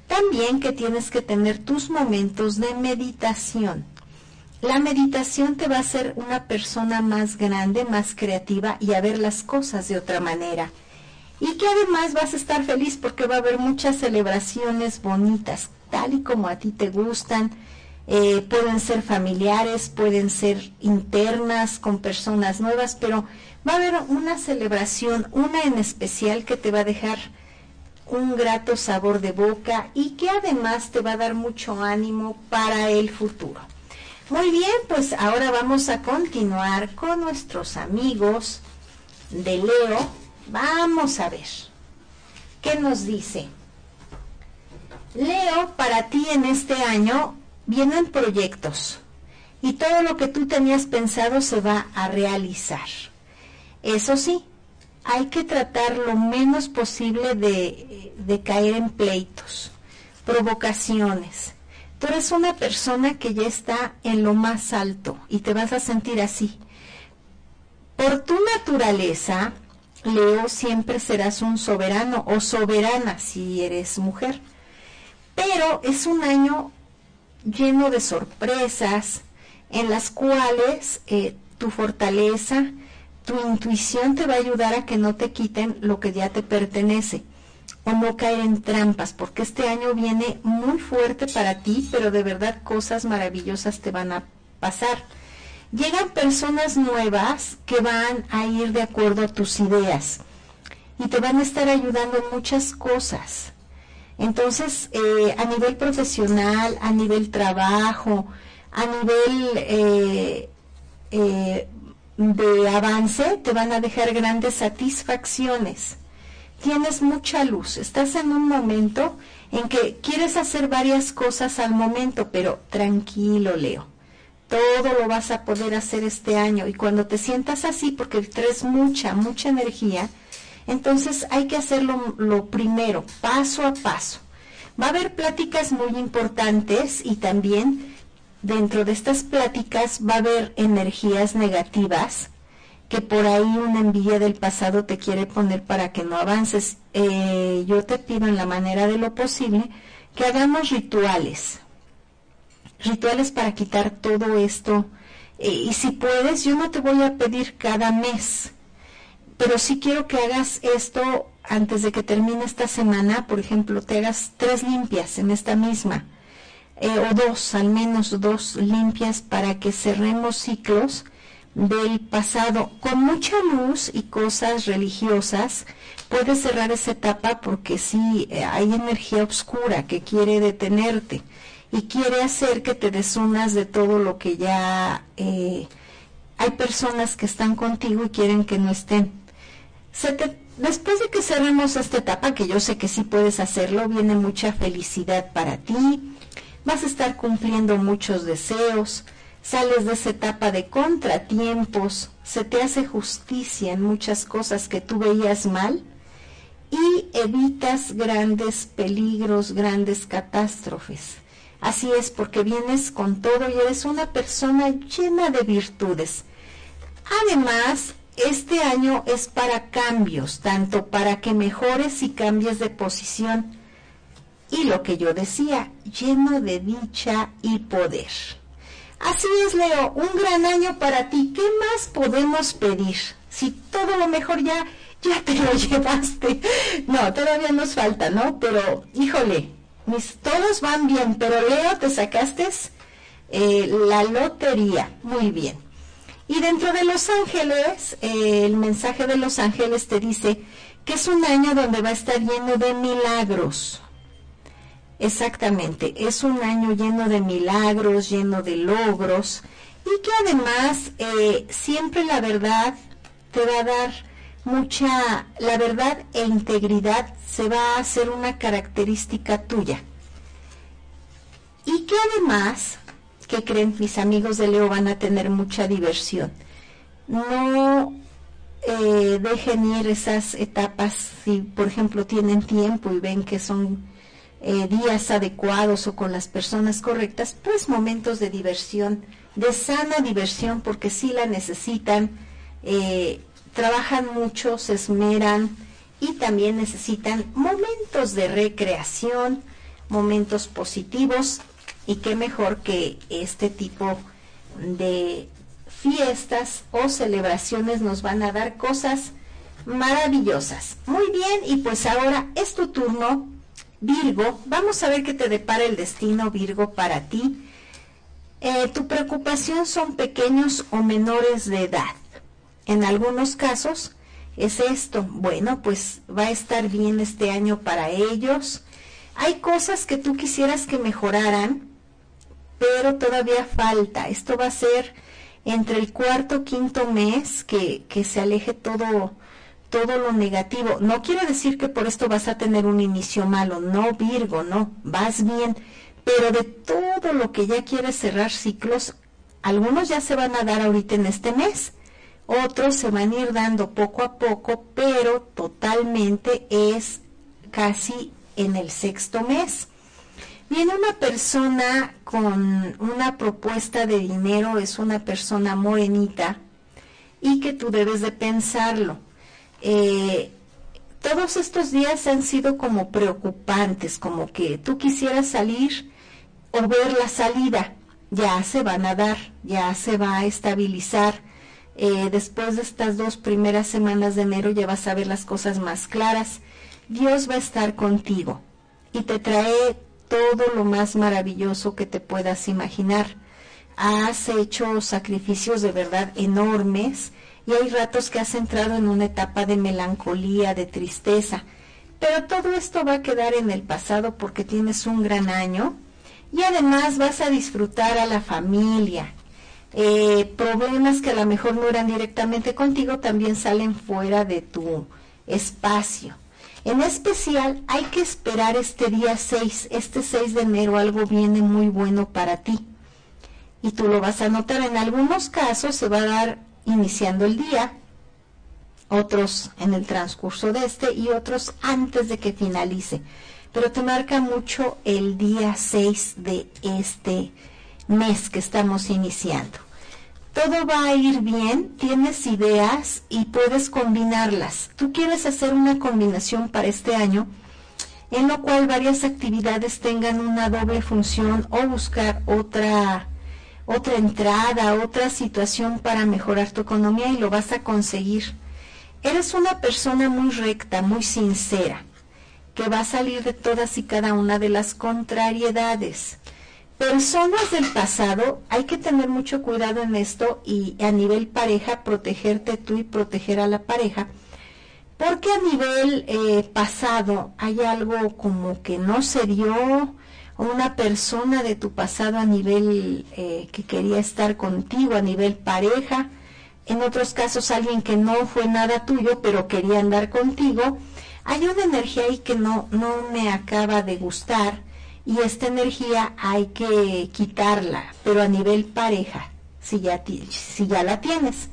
También que tienes que tener tus momentos de meditación. La meditación te va a hacer una persona más grande, más creativa y a ver las cosas de otra manera. Y que además vas a estar feliz porque va a haber muchas celebraciones bonitas, tal y como a ti te gustan eh, pueden ser familiares, pueden ser internas con personas nuevas, pero va a haber una celebración, una en especial que te va a dejar un grato sabor de boca y que además te va a dar mucho ánimo para el futuro. Muy bien, pues ahora vamos a continuar con nuestros amigos de Leo. Vamos a ver qué nos dice. Leo, para ti en este año vienen proyectos y todo lo que tú tenías pensado se va a realizar. Eso sí, hay que tratar lo menos posible de, de caer en pleitos, provocaciones. Tú eres una persona que ya está en lo más alto y te vas a sentir así. Por tu naturaleza, Leo, siempre serás un soberano o soberana si eres mujer. Pero es un año lleno de sorpresas en las cuales eh, tu fortaleza, tu intuición te va a ayudar a que no te quiten lo que ya te pertenece o no caer en trampas, porque este año viene muy fuerte para ti, pero de verdad cosas maravillosas te van a pasar. Llegan personas nuevas que van a ir de acuerdo a tus ideas y te van a estar ayudando en muchas cosas. Entonces, eh, a nivel profesional, a nivel trabajo, a nivel eh, eh, de avance, te van a dejar grandes satisfacciones. Tienes mucha luz, estás en un momento en que quieres hacer varias cosas al momento, pero tranquilo, Leo. Todo lo vas a poder hacer este año y cuando te sientas así, porque traes mucha, mucha energía, entonces hay que hacerlo lo primero, paso a paso. Va a haber pláticas muy importantes y también dentro de estas pláticas va a haber energías negativas que por ahí una envidia del pasado te quiere poner para que no avances. Eh, yo te pido en la manera de lo posible que hagamos rituales, rituales para quitar todo esto. Eh, y si puedes, yo no te voy a pedir cada mes, pero sí quiero que hagas esto antes de que termine esta semana, por ejemplo, te hagas tres limpias en esta misma, eh, o dos, al menos dos limpias para que cerremos ciclos del pasado con mucha luz y cosas religiosas. Puedes cerrar esa etapa porque sí eh, hay energía oscura que quiere detenerte y quiere hacer que te desunas de todo lo que ya eh, hay personas que están contigo y quieren que no estén después de que cerremos esta etapa, que yo sé que sí puedes hacerlo, viene mucha felicidad para ti, vas a estar cumpliendo muchos deseos, sales de esa etapa de contratiempos, se te hace justicia en muchas cosas que tú veías mal y evitas grandes peligros, grandes catástrofes. Así es, porque vienes con todo y eres una persona llena de virtudes. Además, este año es para cambios, tanto para que mejores y cambies de posición. Y lo que yo decía, lleno de dicha y poder. Así es, Leo, un gran año para ti. ¿Qué más podemos pedir? Si todo lo mejor ya, ya te lo llevaste. No, todavía nos falta, ¿no? Pero, híjole, mis, todos van bien, pero Leo, te sacaste eh, la lotería. Muy bien. Y dentro de Los Ángeles, eh, el mensaje de Los Ángeles te dice que es un año donde va a estar lleno de milagros. Exactamente, es un año lleno de milagros, lleno de logros y que además eh, siempre la verdad te va a dar mucha, la verdad e integridad se va a hacer una característica tuya. Y que además, que creen mis amigos de Leo van a tener mucha diversión. No eh, dejen ir esas etapas si, por ejemplo, tienen tiempo y ven que son eh, días adecuados o con las personas correctas, pues momentos de diversión, de sana diversión, porque sí la necesitan, eh, trabajan mucho, se esmeran y también necesitan momentos de recreación, momentos positivos y qué mejor que este tipo de fiestas o celebraciones nos van a dar cosas maravillosas. Muy bien, y pues ahora es tu turno Virgo, vamos a ver qué te depara el destino Virgo para ti. Eh, tu preocupación son pequeños o menores de edad. En algunos casos es esto. Bueno, pues va a estar bien este año para ellos. Hay cosas que tú quisieras que mejoraran, pero todavía falta. Esto va a ser entre el cuarto quinto mes que, que se aleje todo todo lo negativo. No quiere decir que por esto vas a tener un inicio malo, no Virgo, no, vas bien, pero de todo lo que ya quieres cerrar ciclos, algunos ya se van a dar ahorita en este mes, otros se van a ir dando poco a poco, pero totalmente es casi en el sexto mes. Viene una persona con una propuesta de dinero, es una persona morenita y que tú debes de pensarlo eh, todos estos días han sido como preocupantes, como que tú quisieras salir o ver la salida, ya se van a dar, ya se va a estabilizar. Eh, después de estas dos primeras semanas de enero ya vas a ver las cosas más claras. Dios va a estar contigo y te trae todo lo más maravilloso que te puedas imaginar. Has hecho sacrificios de verdad enormes y hay ratos que has entrado en una etapa de melancolía, de tristeza, pero todo esto va a quedar en el pasado porque tienes un gran año y además vas a disfrutar a la familia. Eh, problemas que a lo mejor no eran directamente contigo también salen fuera de tu espacio. En especial hay que esperar este día 6, este 6 de enero algo viene muy bueno para ti. Y tú lo vas a notar, en algunos casos se va a dar iniciando el día, otros en el transcurso de este y otros antes de que finalice. Pero te marca mucho el día 6 de este mes que estamos iniciando. Todo va a ir bien, tienes ideas y puedes combinarlas. Tú quieres hacer una combinación para este año en lo cual varias actividades tengan una doble función o buscar otra otra entrada, otra situación para mejorar tu economía y lo vas a conseguir. Eres una persona muy recta, muy sincera, que va a salir de todas y cada una de las contrariedades. Personas del pasado, hay que tener mucho cuidado en esto y a nivel pareja, protegerte tú y proteger a la pareja, porque a nivel eh, pasado hay algo como que no se dio, una persona de tu pasado a nivel eh, que quería estar contigo, a nivel pareja, en otros casos alguien que no fue nada tuyo, pero quería andar contigo, hay una energía ahí que no, no me acaba de gustar y esta energía hay que quitarla, pero a nivel pareja, si ya, si ya la tienes.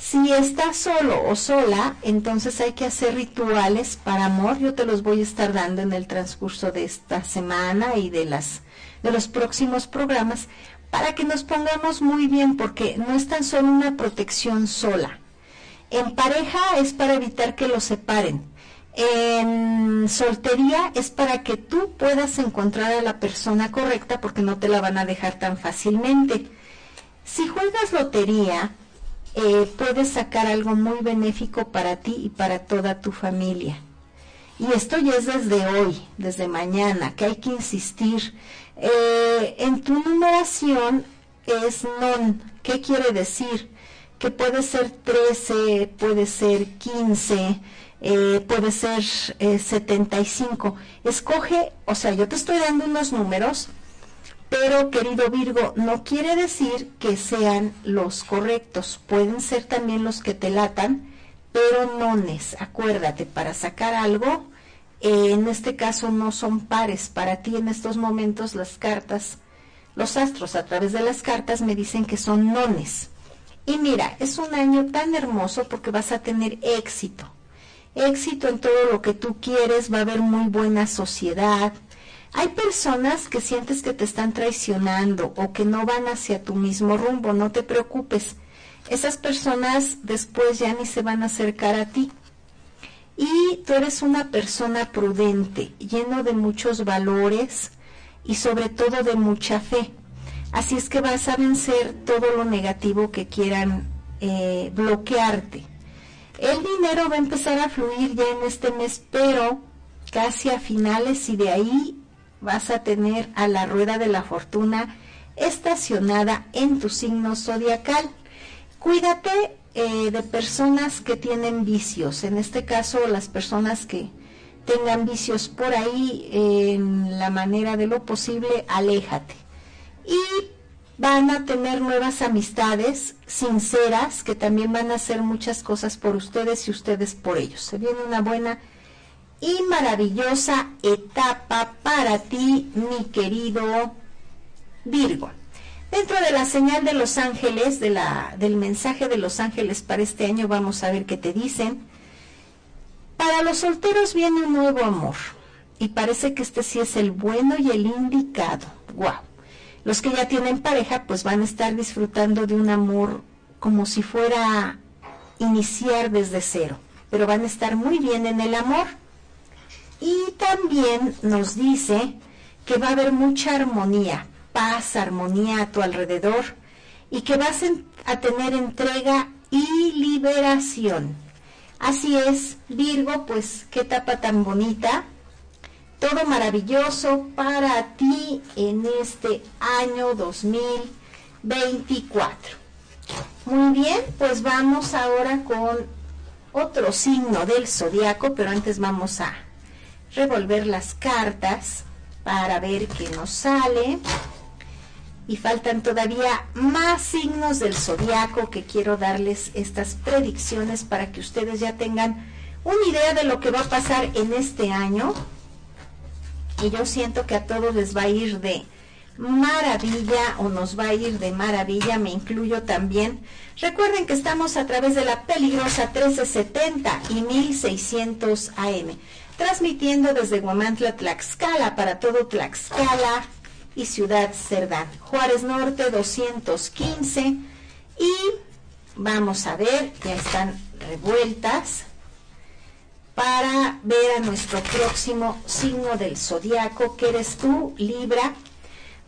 Si estás solo o sola, entonces hay que hacer rituales para amor. Yo te los voy a estar dando en el transcurso de esta semana y de las de los próximos programas para que nos pongamos muy bien porque no es tan solo una protección sola. En pareja es para evitar que los separen. En soltería es para que tú puedas encontrar a la persona correcta porque no te la van a dejar tan fácilmente. Si juegas lotería, eh, puedes sacar algo muy benéfico para ti y para toda tu familia. Y esto ya es desde hoy, desde mañana, que hay que insistir. Eh, en tu numeración es non. ¿Qué quiere decir? Que puede ser 13, puede ser 15, eh, puede ser 75. Escoge, o sea, yo te estoy dando unos números pero, querido Virgo, no quiere decir que sean los correctos. Pueden ser también los que te latan, pero nones. Acuérdate, para sacar algo, eh, en este caso no son pares. Para ti en estos momentos las cartas, los astros a través de las cartas me dicen que son nones. Y mira, es un año tan hermoso porque vas a tener éxito. Éxito en todo lo que tú quieres, va a haber muy buena sociedad, hay personas que sientes que te están traicionando o que no van hacia tu mismo rumbo, no te preocupes. Esas personas después ya ni se van a acercar a ti. Y tú eres una persona prudente, lleno de muchos valores y sobre todo de mucha fe. Así es que vas a vencer todo lo negativo que quieran eh, bloquearte. El dinero va a empezar a fluir ya en este mes, pero casi a finales y de ahí vas a tener a la rueda de la fortuna estacionada en tu signo zodiacal. Cuídate eh, de personas que tienen vicios, en este caso las personas que tengan vicios por ahí en la manera de lo posible, aléjate. Y van a tener nuevas amistades sinceras que también van a hacer muchas cosas por ustedes y ustedes por ellos. Se viene una buena y maravillosa etapa para ti, mi querido Virgo. Dentro de la señal de los ángeles, del mensaje de los ángeles para este año, vamos a ver qué te dicen. Para los solteros viene un nuevo amor y parece que este sí es el bueno y el indicado. ¡Wow! Los que ya tienen pareja pues van a estar disfrutando de un amor como si fuera iniciar desde cero, pero van a estar muy bien en el amor. Y también nos dice que va a haber mucha armonía, paz, armonía a tu alrededor y que vas a tener entrega y liberación. Así es, Virgo, pues qué etapa tan bonita. Todo maravilloso para ti en este año 2024. Muy bien, pues vamos ahora con otro signo del zodiaco, pero antes vamos a revolver las cartas para ver qué nos sale. Y faltan todavía más signos del zodiaco que quiero darles estas predicciones para que ustedes ya tengan una idea de lo que va a pasar en este año. Y yo siento que a todos les va a ir de maravilla o nos va a ir de maravilla, me incluyo también. Recuerden que estamos a través de la peligrosa 1370 y 1600 AM transmitiendo desde Guamantla, Tlaxcala, para todo Tlaxcala y Ciudad Cerdán. Juárez Norte 215 y vamos a ver, ya están revueltas para ver a nuestro próximo signo del zodiaco, que eres tú, Libra.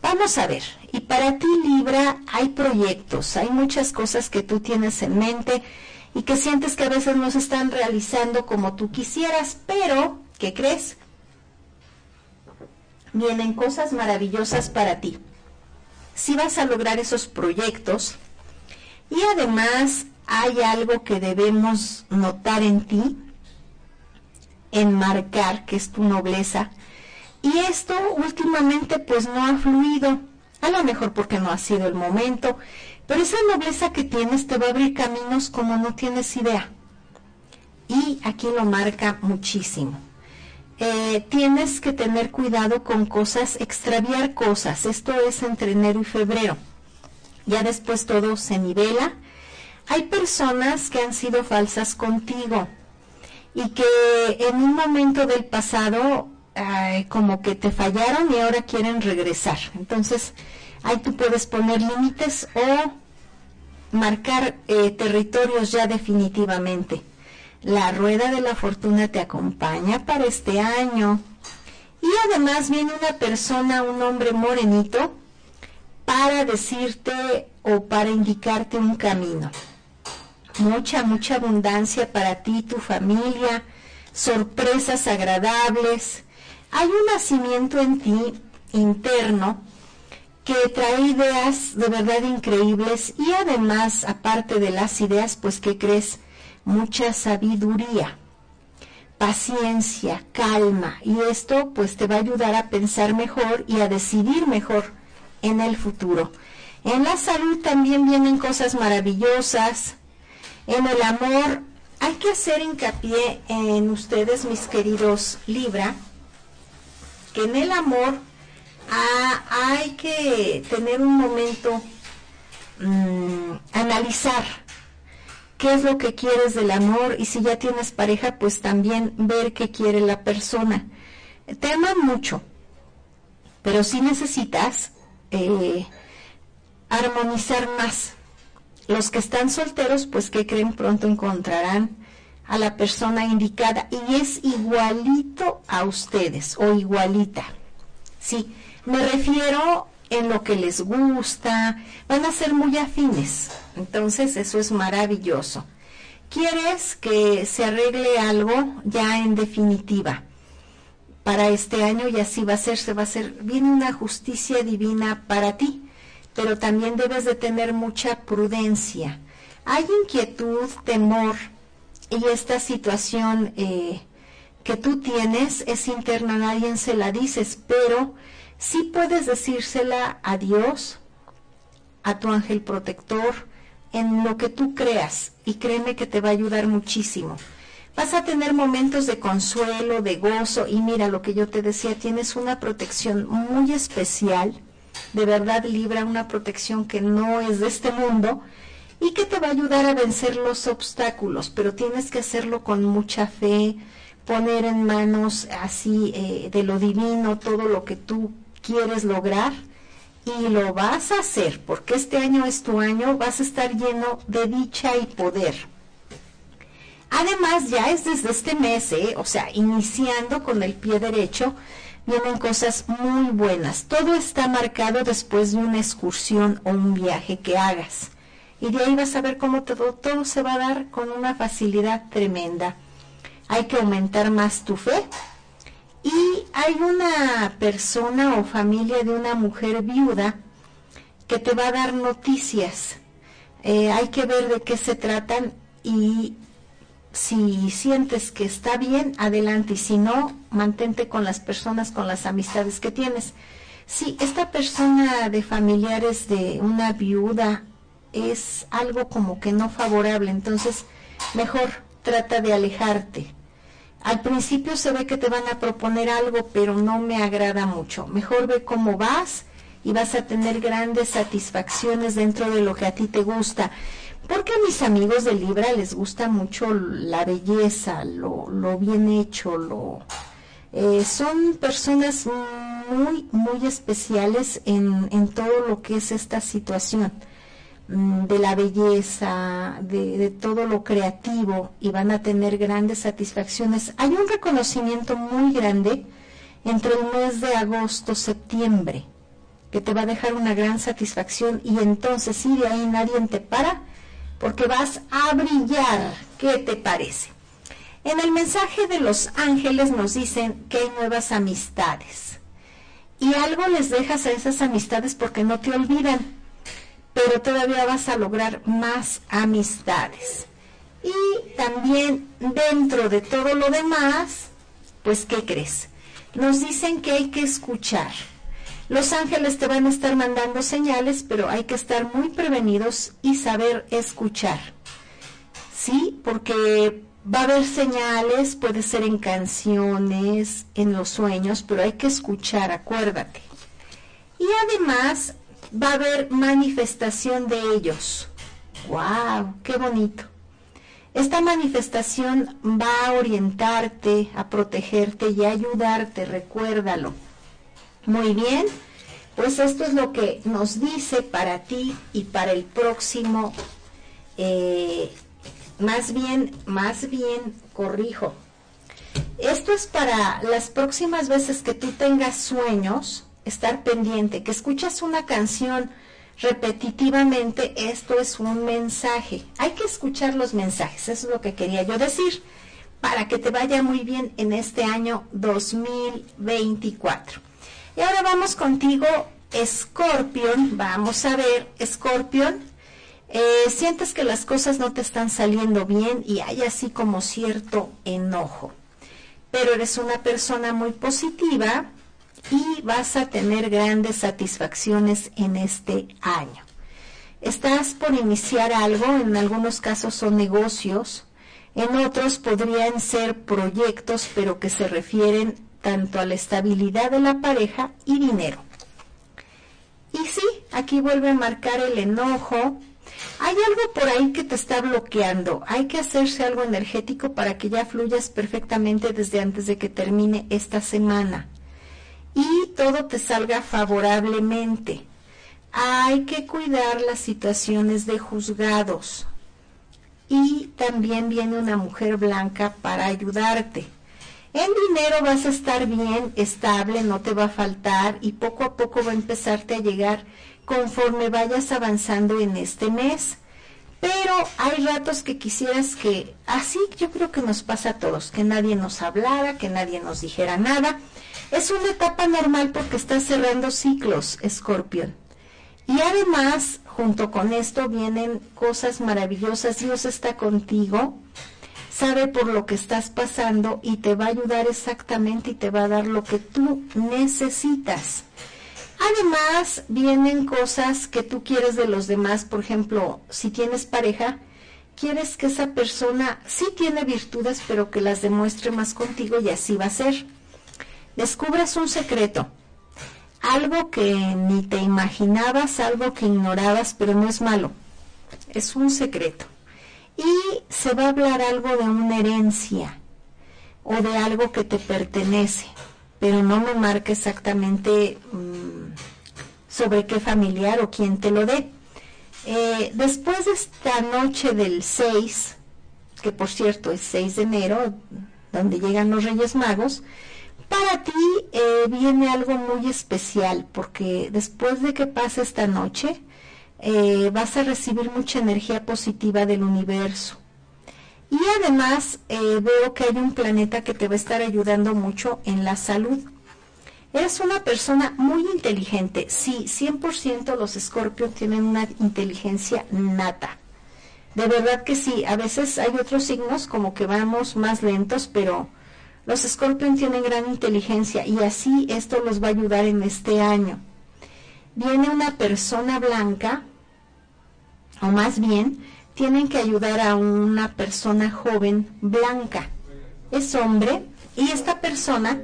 Vamos a ver, y para ti, Libra, hay proyectos, hay muchas cosas que tú tienes en mente y que sientes que a veces no se están realizando como tú quisieras, pero ¿Qué crees? Vienen cosas maravillosas para ti. Si vas a lograr esos proyectos y además hay algo que debemos notar en ti, enmarcar, que es tu nobleza. Y esto últimamente pues no ha fluido, a lo mejor porque no ha sido el momento, pero esa nobleza que tienes te va a abrir caminos como no tienes idea. Y aquí lo marca muchísimo. Eh, tienes que tener cuidado con cosas, extraviar cosas. Esto es entre enero y febrero. Ya después todo se nivela. hay personas que han sido falsas contigo y que en un momento del pasado como que te fallaron y ahora quieren regresar. Entonces, ahí tú puedes poner límites o marcar eh, territorios ya definitivamente. La rueda de la fortuna te acompaña para este año. Y además viene una persona, un hombre morenito, para decirte o para indicarte un camino. Mucha, mucha abundancia para ti, tu familia, sorpresas agradables. Hay un nacimiento en ti interno que trae ideas de verdad increíbles y además, aparte de las ideas, pues que crees mucha sabiduría, paciencia, calma y esto pues te va a ayudar a pensar mejor y a decidir mejor en el futuro. En la salud también vienen cosas maravillosas. En el amor hay que hacer hincapié en ustedes, mis queridos Libra, que en el amor Ah, hay que tener un momento, mm, analizar qué es lo que quieres del amor y si ya tienes pareja, pues también ver qué quiere la persona. Te aman mucho, pero si necesitas eh, armonizar más. Los que están solteros, pues que creen pronto encontrarán a la persona indicada y es igualito a ustedes o igualita. Sí, me refiero en lo que les gusta, van a ser muy afines. Entonces eso es maravilloso. ¿Quieres que se arregle algo ya en definitiva? Para este año y así va a ser, se va a hacer, viene una justicia divina para ti, pero también debes de tener mucha prudencia. Hay inquietud, temor y esta situación eh, que tú tienes es interna, nadie se la dices, pero sí puedes decírsela a Dios, a tu ángel protector, en lo que tú creas y créeme que te va a ayudar muchísimo. Vas a tener momentos de consuelo, de gozo y mira lo que yo te decía, tienes una protección muy especial, de verdad libra una protección que no es de este mundo y que te va a ayudar a vencer los obstáculos, pero tienes que hacerlo con mucha fe, poner en manos así eh, de lo divino todo lo que tú quieres lograr y lo vas a hacer, porque este año es tu año, vas a estar lleno de dicha y poder. Además, ya es desde este mes, ¿eh? o sea, iniciando con el pie derecho, vienen cosas muy buenas. Todo está marcado después de una excursión o un viaje que hagas. Y de ahí vas a ver cómo todo, todo se va a dar con una facilidad tremenda. Hay que aumentar más tu fe y hay una persona o familia de una mujer viuda que te va a dar noticias. Eh, hay que ver de qué se tratan y si sientes que está bien, adelante. Y si no, mantente con las personas, con las amistades que tienes. Si esta persona de familiares de una viuda es algo como que no favorable, entonces mejor trata de alejarte al principio se ve que te van a proponer algo, pero no me agrada mucho. Mejor ve cómo vas y vas a tener grandes satisfacciones dentro de lo que a ti te gusta. Porque a mis amigos de Libra les gusta mucho la belleza, lo, bien hecho, lo, eh, son personas muy, muy especiales en, en todo lo que es esta situación. Mm, de la belleza, de, todo lo creativo y van a tener grandes satisfacciones. Hay un reconocimiento muy grande entre el mes de agosto, septiembre, que te va a dejar una gran satisfacción y entonces sí, de ahí nadie te para porque vas a brillar. ¿Qué te parece? En el mensaje de los ángeles nos dicen que hay nuevas amistades y algo les dejas a esas amistades porque no te olvidan pero todavía vas a lograr más amistades. Y también dentro de todo lo demás, pues ¿qué crees? Nos dicen que hay que escuchar. Los ángeles te van a estar mandando señales, pero hay que estar muy prevenidos y saber escuchar. ¿Sí? Porque va a haber señales, puede ser en canciones, en los sueños, pero hay que escuchar, acuérdate. Y además va a haber manifestación de ellos. ¡Wow! ¡Qué bonito! Esta manifestación va a orientarte, a protegerte y a ayudarte, recuérdalo. Muy bien, pues esto es lo que nos dice para ti y para el próximo, eh, más bien, más bien, corrijo. Esto es para las próximas veces que tú tengas sueños, estar pendiente, que escuchas una canción, repetitivamente, esto es un mensaje. Hay que escuchar los mensajes, eso es lo que quería yo decir, para que te vaya muy bien en este año 2024. Y ahora vamos contigo, Scorpion. Vamos a ver, Scorpion. Eh, sientes que las cosas no te están saliendo bien y hay así como cierto enojo. Pero eres una persona muy positiva, y vas a tener grandes satisfacciones en este año. Estás por iniciar algo, en algunos casos son negocios, en otros podrían ser proyectos, pero que se refieren tanto a la estabilidad de la pareja y dinero. Y sí, aquí vuelve a marcar el enojo. Hay algo por ahí que te está bloqueando. Hay que hacerse algo energético para que ya fluyas perfectamente desde antes de que termine esta semana y todo te salga favorablemente. Hay que cuidar las situaciones de juzgados. Y también viene una mujer blanca para ayudarte. En dinero vas a estar bien, estable, no te va a faltar y poco a poco va a empezarte a llegar conforme vayas avanzando en este mes. Pero hay ratos que quisieras que, así yo creo que nos pasa a todos, que nadie nos hablara, que nadie nos dijera nada es una etapa normal porque estás cerrando ciclos, Escorpión. Y además, junto con esto vienen cosas maravillosas. Dios está contigo, sabe por lo que estás pasando y te va a ayudar exactamente y te va a dar lo que tú necesitas. Además, vienen cosas que tú quieres de los demás. Por ejemplo, si tienes pareja, quieres que esa persona sí tiene virtudes, pero que las demuestre más contigo y así va a ser descubres un secreto, algo que ni te imaginabas, algo que ignorabas, pero no es malo, es un secreto. Y se va a hablar algo de una herencia o de algo que te pertenece, pero no me marca exactamente mm, sobre qué familiar o quién te lo dé. Eh, después de esta noche del 6, que por cierto es 6 de enero, donde llegan los Reyes Magos, para ti eh, viene algo muy especial porque después de que pase esta noche eh, vas a recibir mucha energía positiva del universo. Y además eh, veo que hay un planeta que te va a estar ayudando mucho en la salud. Eres una persona muy inteligente. Sí, 100% los escorpios tienen una inteligencia nata. De verdad que sí. A veces hay otros signos como que vamos más lentos, pero los Scorpion tienen gran inteligencia y así esto los va a ayudar en este año. Viene una persona blanca, o más bien, tienen que ayudar a una persona joven blanca. Es hombre y esta persona,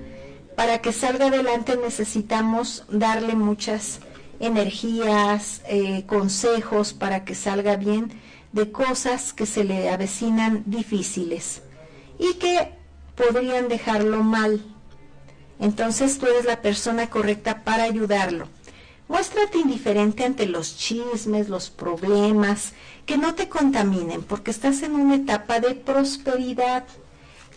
para que salga adelante necesitamos darle muchas energías, eh, consejos para que salga bien de cosas que se le avecinan difíciles y que podrían dejarlo mal. Entonces tú eres la persona correcta para ayudarlo. Muéstrate indiferente ante los chismes, los problemas, que no te contaminen, porque estás en una etapa de prosperidad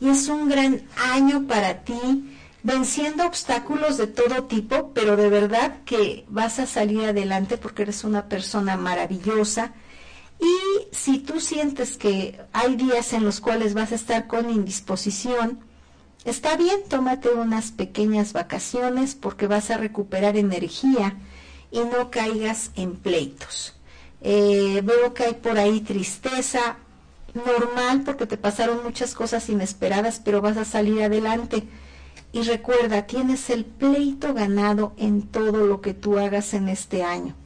y es un gran año para ti, venciendo obstáculos de todo tipo, pero de verdad que vas a salir adelante porque eres una persona maravillosa, y si tú sientes que hay días en los cuales vas a estar con indisposición, está bien, tómate unas pequeñas vacaciones porque vas a recuperar energía y no caigas en pleitos. Eh, veo que hay por ahí tristeza, normal porque te pasaron muchas cosas inesperadas, pero vas a salir adelante. Y recuerda, tienes el pleito ganado en todo lo que tú hagas en este año.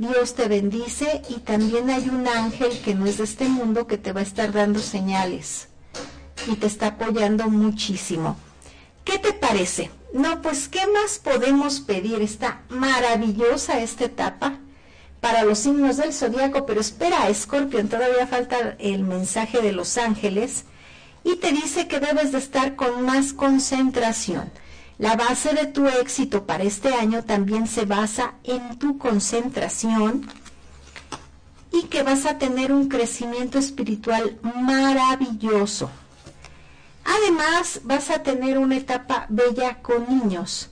Dios te bendice y también hay un ángel que no es de este mundo que te va a estar dando señales y te está apoyando muchísimo. ¿Qué te parece? No, pues ¿qué más podemos pedir? Está maravillosa esta etapa, para los signos del zodiaco, pero espera, Escorpión, todavía falta el mensaje de los ángeles y te dice que debes de estar con más concentración. La base de tu éxito para este año también se basa en tu concentración y que vas a tener un crecimiento espiritual maravilloso. Además, vas a tener una etapa bella con niños.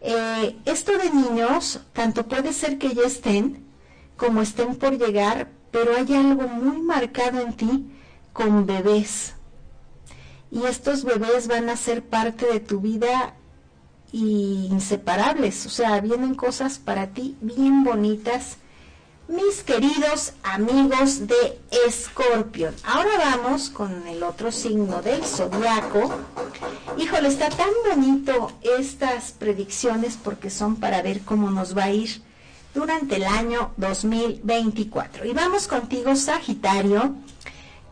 Eh, esto de niños, tanto puede ser que ya estén como estén por llegar, pero hay algo muy marcado en ti con bebés. Y estos bebés van a ser parte de tu vida inseparables. O sea, vienen cosas para ti bien bonitas mis queridos amigos de Escorpio. Ahora vamos con el otro signo del zodiaco. Híjole, está tan bonito estas predicciones porque son para ver cómo nos va a ir durante el año 2024. Y vamos contigo, Sagitario,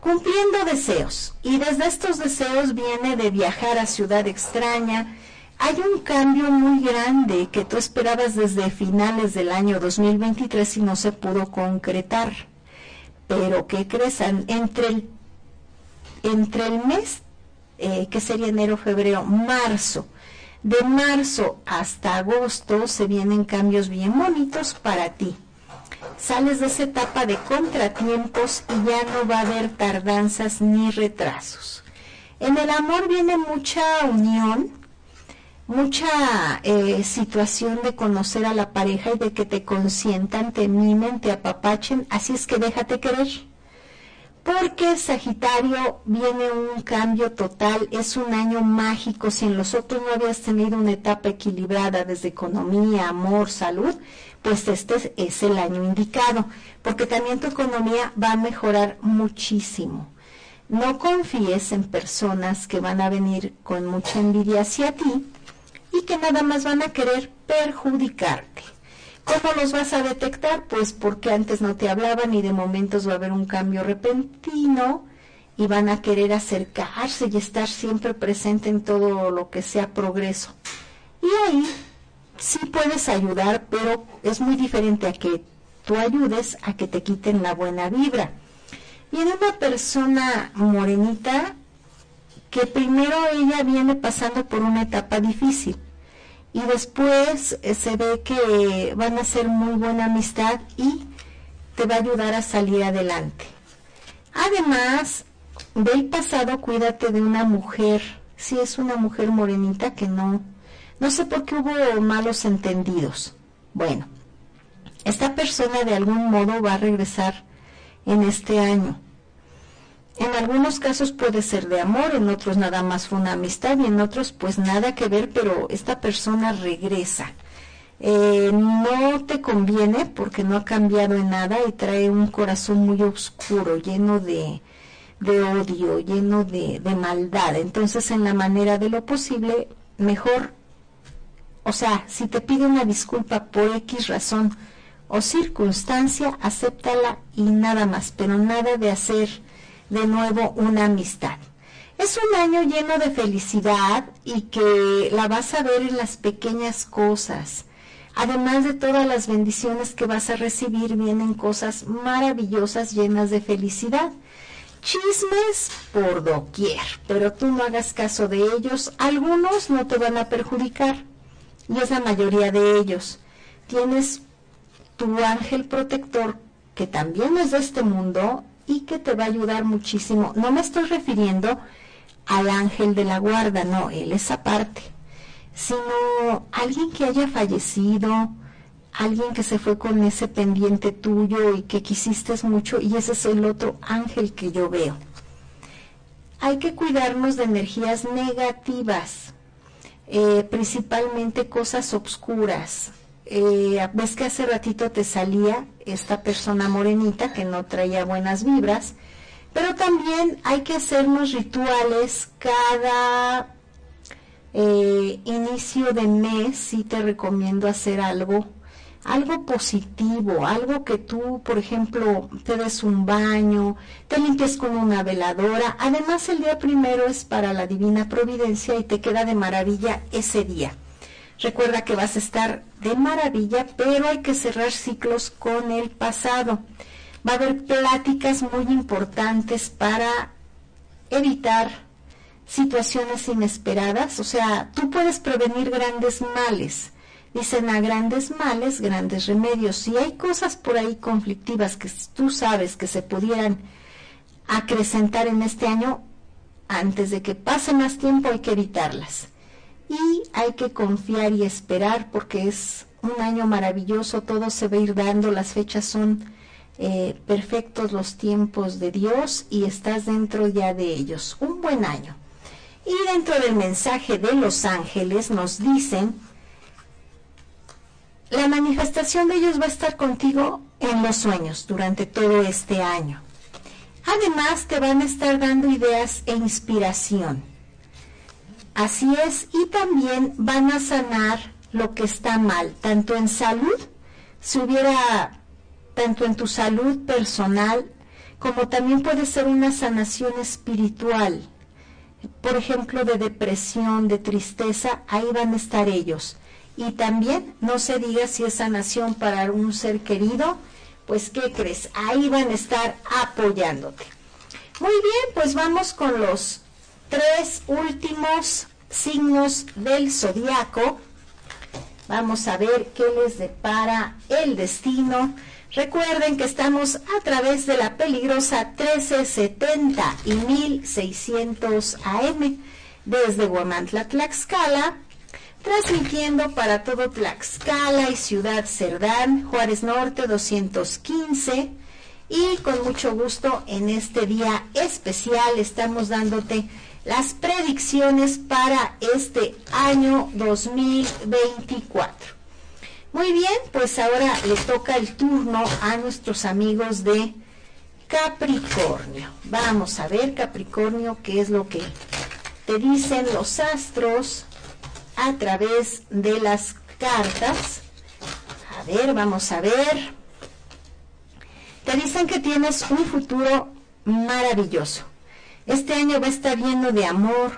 cumpliendo deseos. Y desde estos deseos viene de viajar a ciudad extraña, hay un cambio muy grande que tú esperabas desde finales del año 2023 y no se pudo concretar. Pero ¿qué crees? Entre el, entre el mes, eh, que sería enero, febrero, marzo, de marzo hasta agosto se vienen cambios bien bonitos para ti. Sales de esa etapa de contratiempos y ya no va a haber tardanzas ni retrasos. En el amor viene mucha unión, mucha eh, situación de conocer a la pareja y de que te consientan, te mimen, te apapachen, así es que déjate querer. Porque Sagitario viene un cambio total, es un año mágico, si en los otros no habías tenido una etapa equilibrada desde economía, amor, salud, pues este es el año indicado, porque también tu economía va a mejorar muchísimo. No confíes en personas que van a venir con mucha envidia hacia ti, y que nada más van a querer perjudicarte. ¿Cómo los vas a detectar? Pues porque antes no te hablaban y de momentos va a haber un cambio repentino y van a querer acercarse y estar siempre presente en todo lo que sea progreso. Y ahí sí puedes ayudar, pero es muy diferente a que tú ayudes a que te quiten la buena vibra. Viene una persona morenita que primero ella viene pasando por una etapa difícil y después eh, se ve que van a ser muy buena amistad y te va a ayudar a salir adelante. Además, del pasado cuídate de una mujer, si es una mujer morenita que no, no sé por qué hubo malos entendidos. Bueno, esta persona de algún modo va a regresar en este año en algunos casos puede ser de amor, en otros nada más fue una amistad y en otros pues nada que ver, pero esta persona regresa. Eh, no te conviene porque no ha cambiado en nada y trae un corazón muy oscuro, lleno de, odio, lleno de, de maldad. Entonces en la manera de lo posible, mejor, o sea, si te pide una disculpa por X razón o circunstancia, acéptala y nada más, pero nada de hacer de nuevo una amistad. Es un año lleno de felicidad y que la vas a ver en las pequeñas cosas. Además de todas las bendiciones que vas a recibir, vienen cosas maravillosas llenas de felicidad. Chismes por doquier, pero tú no hagas caso de ellos. Algunos no te van a perjudicar y es la mayoría de ellos. Tienes tu ángel protector que también es de este mundo y que te va a ayudar muchísimo. No me estoy refiriendo al ángel de la guarda, no, él es aparte, sino alguien que haya fallecido, alguien que se fue con ese pendiente tuyo y que quisiste mucho y ese es el otro ángel que yo veo. Hay que cuidarnos de energías negativas, eh, principalmente cosas obscuras, eh, ves que hace ratito te salía esta persona morenita que no traía buenas vibras, pero también hay que hacernos rituales cada eh, inicio de mes, sí te recomiendo hacer algo, algo positivo, algo que tú, por ejemplo, te des un baño, te limpies con una veladora. Además, el día primero es para la Divina Providencia y te queda de maravilla ese día. Recuerda que vas a estar de maravilla, pero hay que cerrar ciclos con el pasado. Va a haber pláticas muy importantes para evitar situaciones inesperadas. O sea, tú puedes prevenir grandes males. Dicen a grandes males, grandes remedios. Si hay cosas por ahí conflictivas que tú sabes que se pudieran acrecentar en este año, antes de que pase más tiempo hay que evitarlas y hay que confiar y esperar porque es un año maravilloso, todo se va a ir dando, las fechas son eh, perfectos los tiempos de Dios y estás dentro ya de ellos. Un buen año. Y dentro del mensaje de los ángeles nos dicen, la manifestación de ellos va a estar contigo en los sueños durante todo este año. Además te van a estar dando ideas e inspiración Así es, y también van a sanar lo que está mal, tanto en salud, si hubiera, tanto en tu salud personal, como también puede ser una sanación espiritual. Por ejemplo, de depresión, de tristeza, ahí van a estar ellos. Y también, no se diga si es sanación para un ser querido, pues ¿qué crees? Ahí van a estar apoyándote. Muy bien, pues vamos con los tres últimos signos del zodiaco. Vamos a ver qué les depara el destino. Recuerden que estamos a través de la peligrosa 1370 y 1600 AM desde Guamantla, Tlaxcala, transmitiendo para todo Tlaxcala y Ciudad Cerdán, Juárez Norte 215 y con mucho gusto en este día especial estamos dándote las predicciones para este año 2024. Muy bien, pues ahora le toca el turno a nuestros amigos de Capricornio. Vamos a ver, Capricornio, qué es lo que te dicen los astros a través de las cartas. A ver, vamos a ver. Te dicen que tienes un futuro maravilloso. Este año va a estar lleno de amor,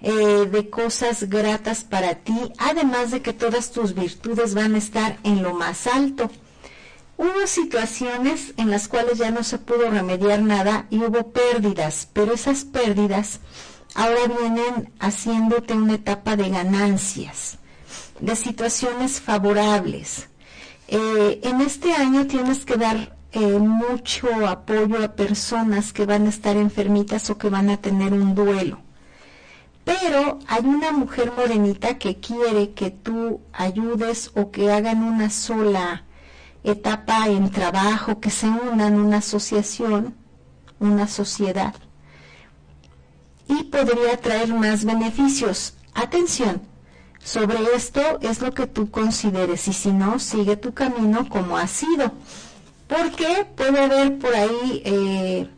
eh, de cosas gratas para ti, además de que todas tus virtudes van a estar en lo más alto. Hubo situaciones en las cuales ya no se pudo remediar nada y hubo pérdidas, pero esas pérdidas ahora vienen haciéndote una etapa de ganancias, de situaciones favorables. Eh, en este año tienes que dar eh, mucho apoyo a personas que van a estar enfermitas o que van a tener un duelo. Pero hay una mujer morenita que quiere que tú ayudes o que hagan una sola etapa en trabajo, que se unan una asociación, una sociedad. Y podría traer más beneficios. Atención, sobre esto es lo que tú consideres y si no, sigue tu camino como ha sido porque puede haber por ahí eh,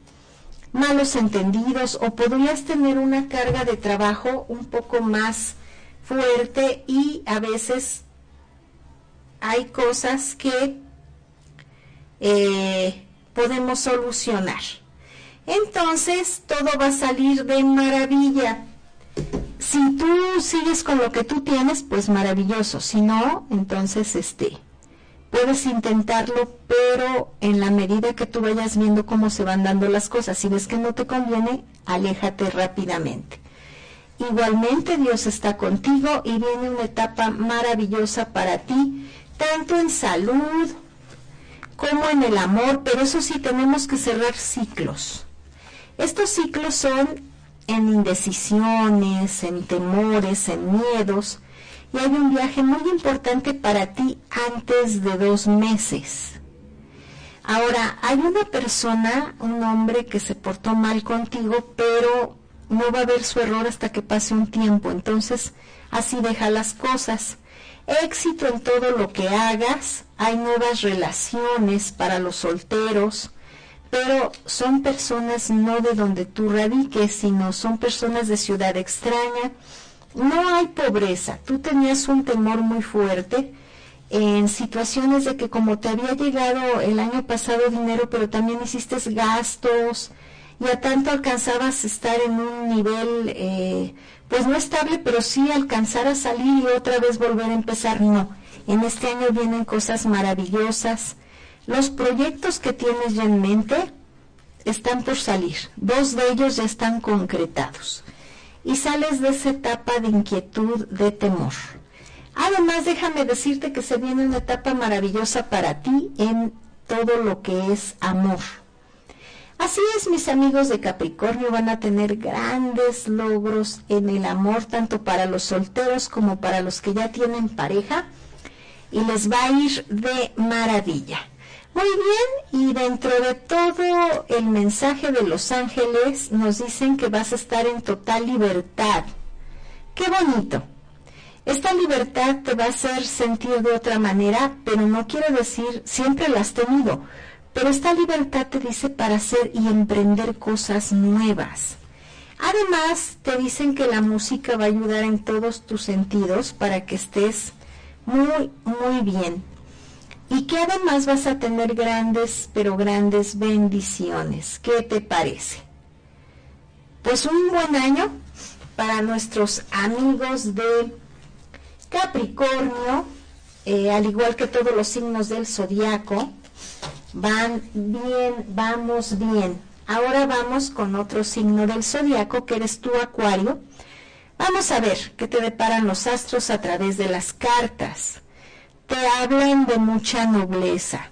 malos entendidos o podrías tener una carga de trabajo un poco más fuerte y a veces hay cosas que eh, podemos solucionar. Entonces todo va a salir de maravilla. Si tú sigues con lo que tú tienes, pues maravilloso. Si no, entonces este puedes intentarlo, pero en la medida que tú vayas viendo cómo se van dando las cosas, si ves que no te conviene, aléjate rápidamente. Igualmente Dios está contigo y viene una etapa maravillosa para ti, tanto en salud como en el amor, pero eso sí tenemos que cerrar ciclos. Estos ciclos son en indecisiones, en temores, en miedos, y hay un viaje muy importante para ti antes de dos meses. Ahora, hay una persona, un hombre que se portó mal contigo, pero no va a ver su error hasta que pase un tiempo. Entonces, así deja las cosas. Éxito en todo lo que hagas. Hay nuevas relaciones para los solteros, pero son personas no de donde tú radiques, sino son personas de ciudad extraña no hay pobreza. Tú tenías un temor muy fuerte en situaciones de que como te había llegado el año pasado dinero, pero también hiciste gastos y a tanto alcanzabas estar en un nivel, eh, pues no estable, pero sí alcanzar a salir y otra vez volver a empezar. No, en este año vienen cosas maravillosas. Los proyectos que tienes ya en mente están por salir. Dos de ellos ya están concretados. Y sales de esa etapa de inquietud, de temor. Además, déjame decirte que se viene una etapa maravillosa para ti en todo lo que es amor. Así es, mis amigos de Capricornio van a tener grandes logros en el amor, tanto para los solteros como para los que ya tienen pareja, y les va a ir de maravilla. Muy bien, y dentro de todo el mensaje de los ángeles nos dicen que vas a estar en total libertad. Qué bonito. Esta libertad te va a hacer sentir de otra manera, pero no quiere decir siempre la has tenido pero esta libertad te dice para hacer y emprender cosas nuevas. Además, te dicen que la música va a ayudar en todos tus sentidos para que estés muy, muy bien. Y que además vas a tener grandes, pero grandes bendiciones. ¿Qué te parece? Pues un buen año para nuestros amigos de Capricornio, eh, al igual que todos los signos del zodiaco van bien, vamos bien. Ahora vamos con otro signo del zodiaco que eres tú, Acuario. Vamos a ver qué te deparan los astros a través de las cartas. Te hablan de mucha nobleza.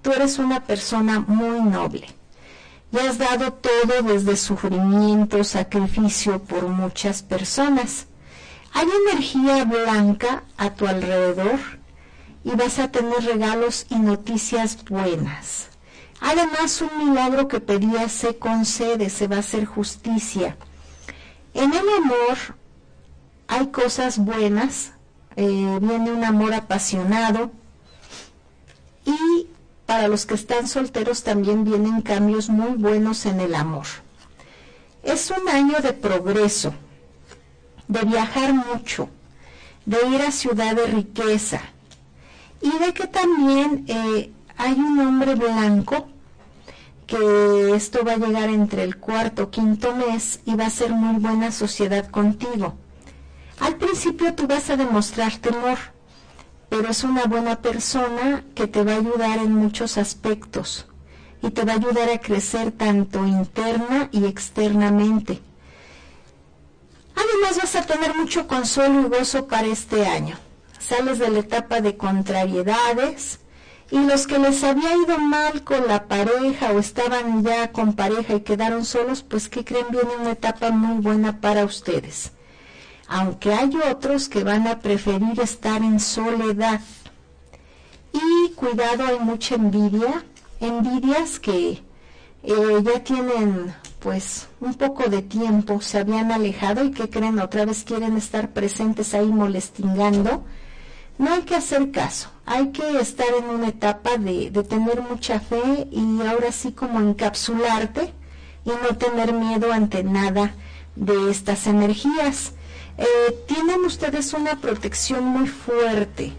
Tú eres una persona muy noble. Y has dado todo desde sufrimiento, sacrificio por muchas personas. Hay energía blanca a tu alrededor y vas a tener regalos y noticias buenas. Además, un milagro que pedías se concede, se va a hacer justicia. En el amor hay cosas buenas, eh, viene un amor apasionado y para los que están solteros también vienen cambios muy buenos en el amor. Es un año de progreso, de viajar mucho, de ir a ciudad de riqueza, y de que también eh, hay un hombre blanco que esto va a llegar entre el cuarto o quinto mes y va a ser muy buena sociedad contigo. Al principio tú vas a demostrar temor, pero es una buena persona que te va a ayudar en muchos aspectos y te va a ayudar a crecer tanto interna y externamente. Además vas a tener mucho consuelo y gozo para este año sales de la etapa de contrariedades y los que les había ido mal con la pareja o estaban ya con pareja y quedaron solos, pues que creen viene una etapa muy buena para ustedes. Aunque hay otros que van a preferir estar en soledad. Y cuidado, hay mucha envidia, envidias que eh, ya tienen pues un poco de tiempo, se habían alejado y que creen otra vez quieren estar presentes ahí molestingando no hay que hacer caso, hay que estar en una etapa de, tener mucha fe y ahora sí como encapsularte y no tener miedo ante nada de estas energías. Eh, tienen ustedes una protección muy fuerte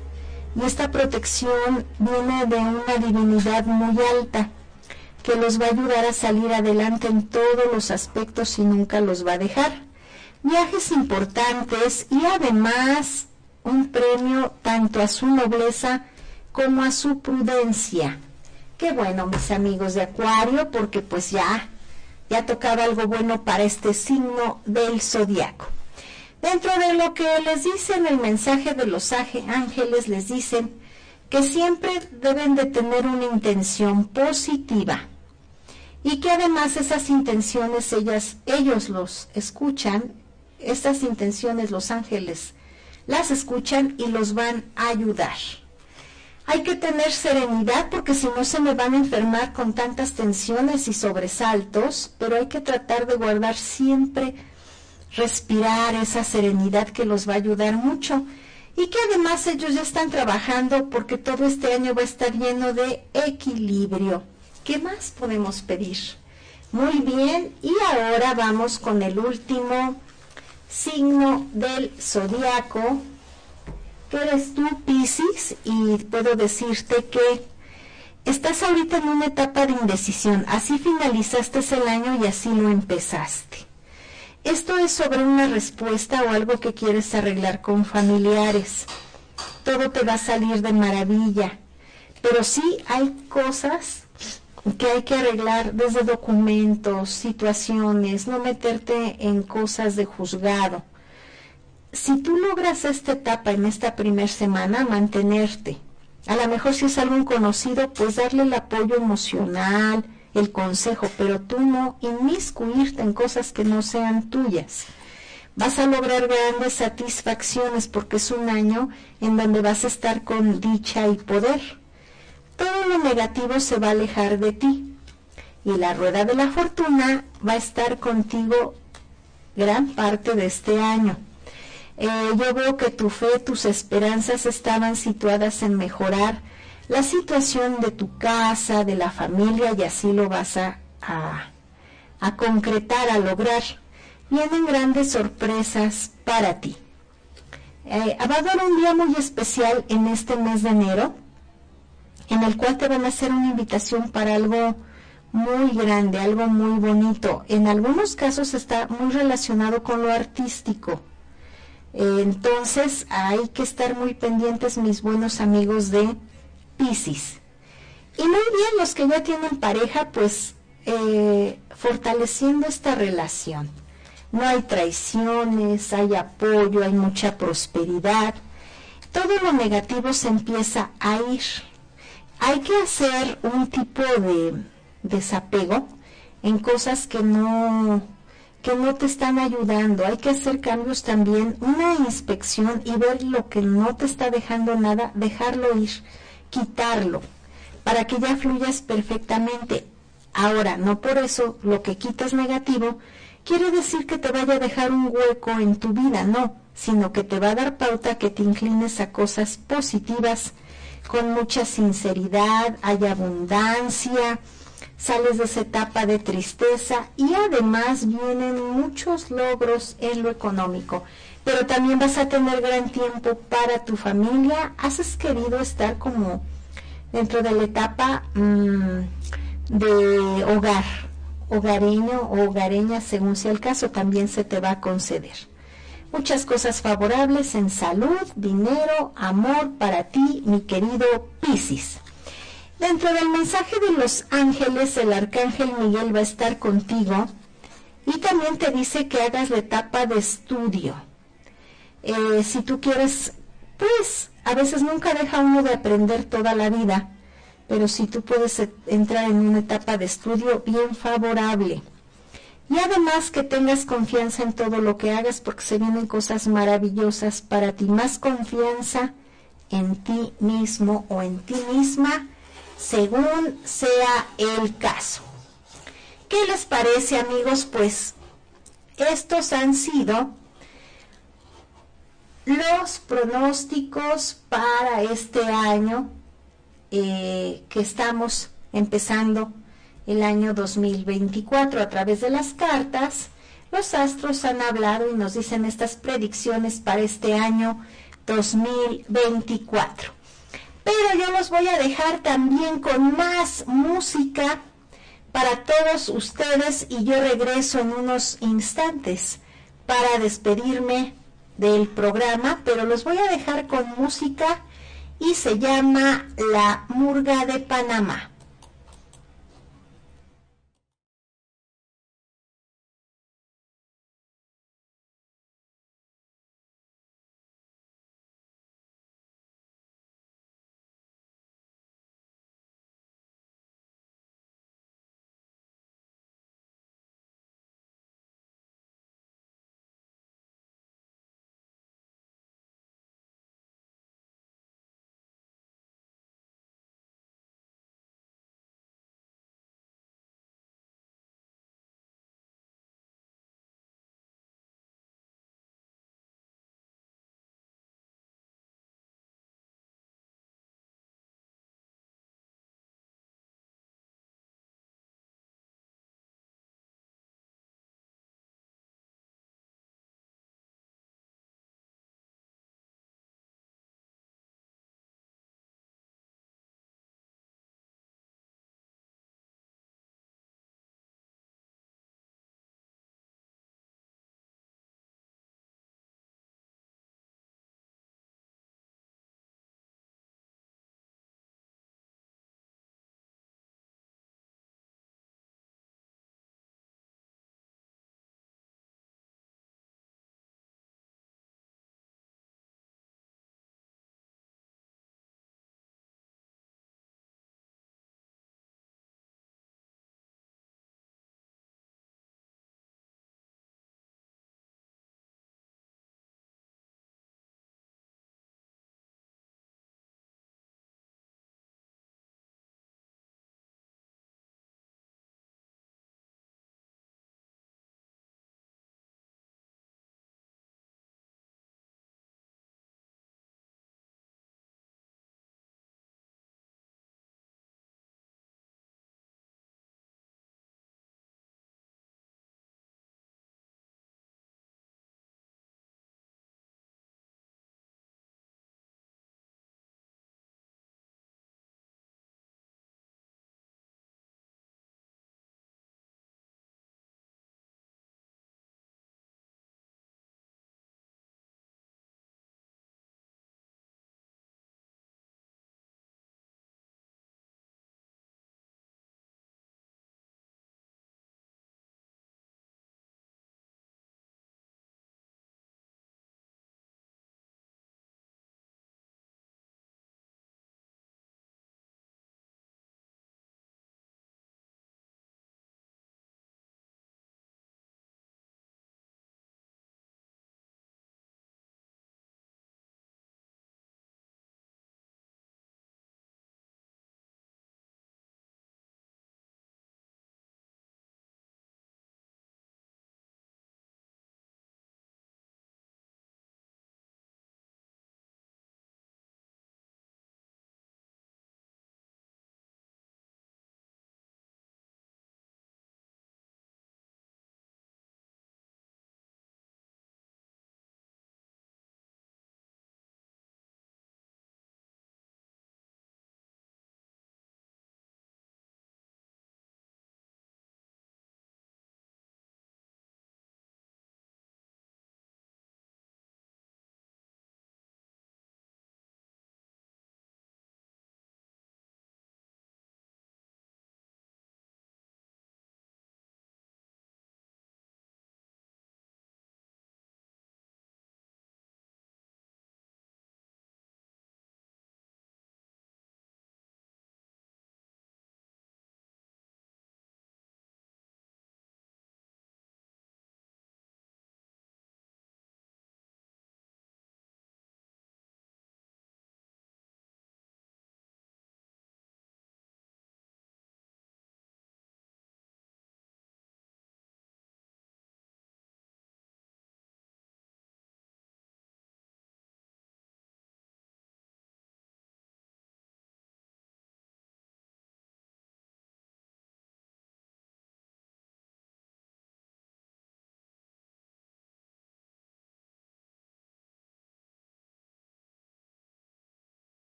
y esta protección viene de una divinidad muy alta que los va a ayudar a salir adelante en todos los aspectos y nunca los va a dejar. Viajes importantes y además un premio tanto a su nobleza como a su prudencia. Qué bueno, mis amigos de Acuario, porque pues ya, ya tocaba algo bueno para este signo del zodiaco. Dentro de lo que les dicen el mensaje de los ángeles, les dicen que siempre deben de tener una intención positiva y que además esas intenciones ellas, ellos los escuchan, estas intenciones los ángeles las escuchan y los van a ayudar. Hay que tener serenidad porque si no se me van a enfermar con tantas tensiones y sobresaltos, pero hay que tratar de guardar siempre, respirar esa serenidad que los va a ayudar mucho y que además ellos ya están trabajando porque todo este año va a estar lleno de equilibrio. ¿Qué más podemos pedir? Muy bien, y ahora vamos con el último signo del zodiaco, que eres tú, Piscis, y puedo decirte que estás ahorita en una etapa de indecisión. Así finalizaste el año y así lo empezaste. Esto es sobre una respuesta o algo que quieres arreglar con familiares. Todo te va a salir de maravilla. Pero sí hay cosas que hay que arreglar desde documentos, situaciones, no meterte en cosas de juzgado. Si tú logras esta etapa en esta primera semana, mantenerte. A lo mejor si es algún conocido, pues darle el apoyo emocional, el consejo, pero tú no inmiscuirte en cosas que no sean tuyas. Vas a lograr grandes satisfacciones porque es un año en donde vas a estar con dicha y poder todo lo negativo se va a alejar de ti y la rueda de la fortuna va a estar contigo gran parte de este año. Eh, yo veo que tu fe, tus esperanzas estaban situadas en mejorar la situación de tu casa, de la familia y así lo vas a, a, concretar, a lograr. Vienen grandes sorpresas para ti. Eh, va a haber un día muy especial en este mes de enero en el cual te van a hacer una invitación para algo muy grande, algo muy bonito. En algunos casos está muy relacionado con lo artístico. entonces hay que estar muy pendientes, mis buenos amigos de Pisces. Y muy bien, los que ya tienen pareja, pues eh, fortaleciendo esta relación. No hay traiciones, hay apoyo, hay mucha prosperidad. Todo lo negativo se empieza a ir hay que hacer un tipo de desapego en cosas que no que no te están ayudando. Hay que hacer cambios también, una inspección y ver lo que no te está dejando nada, dejarlo ir, quitarlo, para que ya fluyas perfectamente. Ahora, no por eso lo que quitas negativo quiere decir que te vaya a dejar un hueco en tu vida, no, sino que te va a dar pauta que te inclines a cosas positivas con mucha sinceridad, hay abundancia, sales de esa etapa de tristeza y además vienen muchos logros en lo económico. Pero también vas a tener gran tiempo para tu familia. Has querido estar como dentro de la etapa mm, de hogar, hogareño o hogareña, según sea el caso, también se te va a conceder. Muchas cosas favorables en salud, dinero, amor para ti, mi querido Piscis. Dentro del mensaje de los ángeles, el arcángel Miguel va a estar contigo y también te dice que hagas la etapa de estudio. Eh, si tú quieres, pues a veces nunca deja uno de aprender toda la vida, pero si tú puedes entrar en una etapa de estudio bien favorable y además que tengas confianza en todo lo que hagas porque se vienen cosas maravillosas para ti. Más confianza en ti mismo o en ti misma según sea el caso. ¿Qué les parece amigos? Pues estos han sido los pronósticos para este año eh, que estamos empezando el año 2024 a través de las cartas. Los astros han hablado y nos dicen estas predicciones para este año 2024. Pero yo los voy a dejar también con más música para todos ustedes y yo regreso en unos instantes para despedirme del programa, pero los voy a dejar con música y se llama La Murga de Panamá.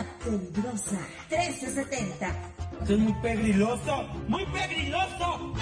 La Peligrosa 1370. es muy pegriloso, muy pegriloso.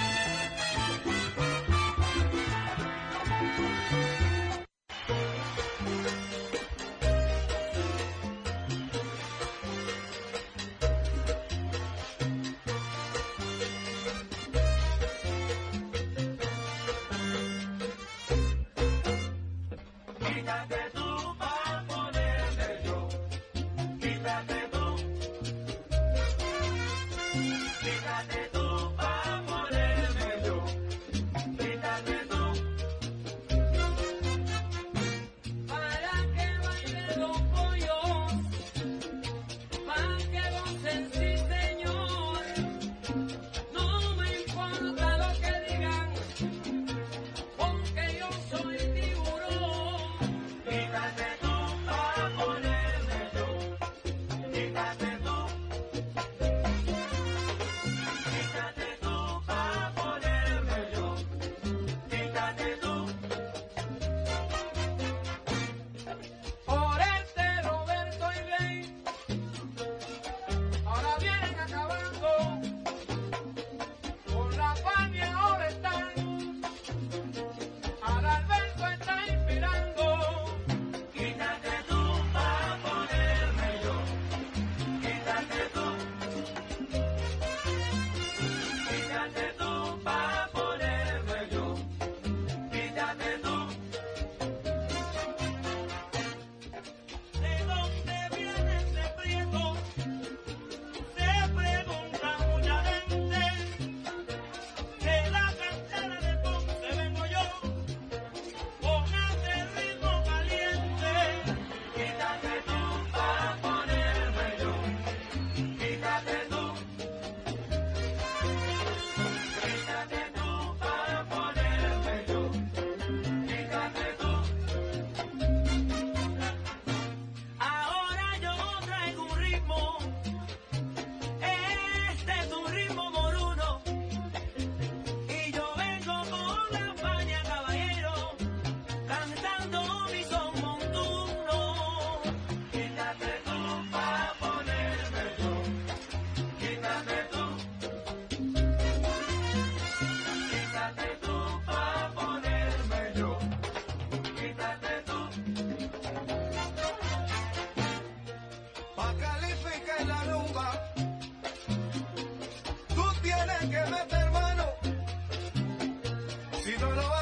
Si no lo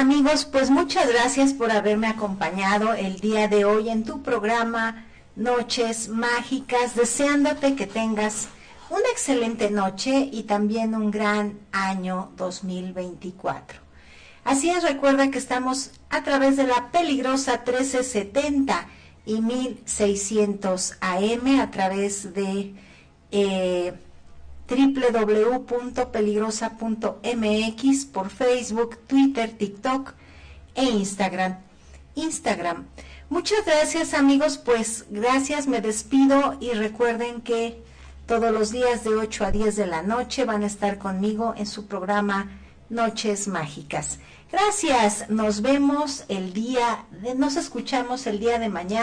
Amigos, pues muchas gracias por haberme acompañado el día de hoy en tu programa Noches Mágicas, deseándote que tengas una excelente noche y también un gran año 2024. Así es, recuerda que estamos a través de la peligrosa 1370 y 1600 AM a través de eh, www.peligrosa.mx por Facebook, Twitter, TikTok e Instagram. Instagram. Muchas gracias amigos, pues gracias, me despido y recuerden que todos los días de 8 a 10 de la noche van a estar conmigo en su programa Noches Mágicas. Gracias, nos vemos el día, de, nos escuchamos el día de mañana.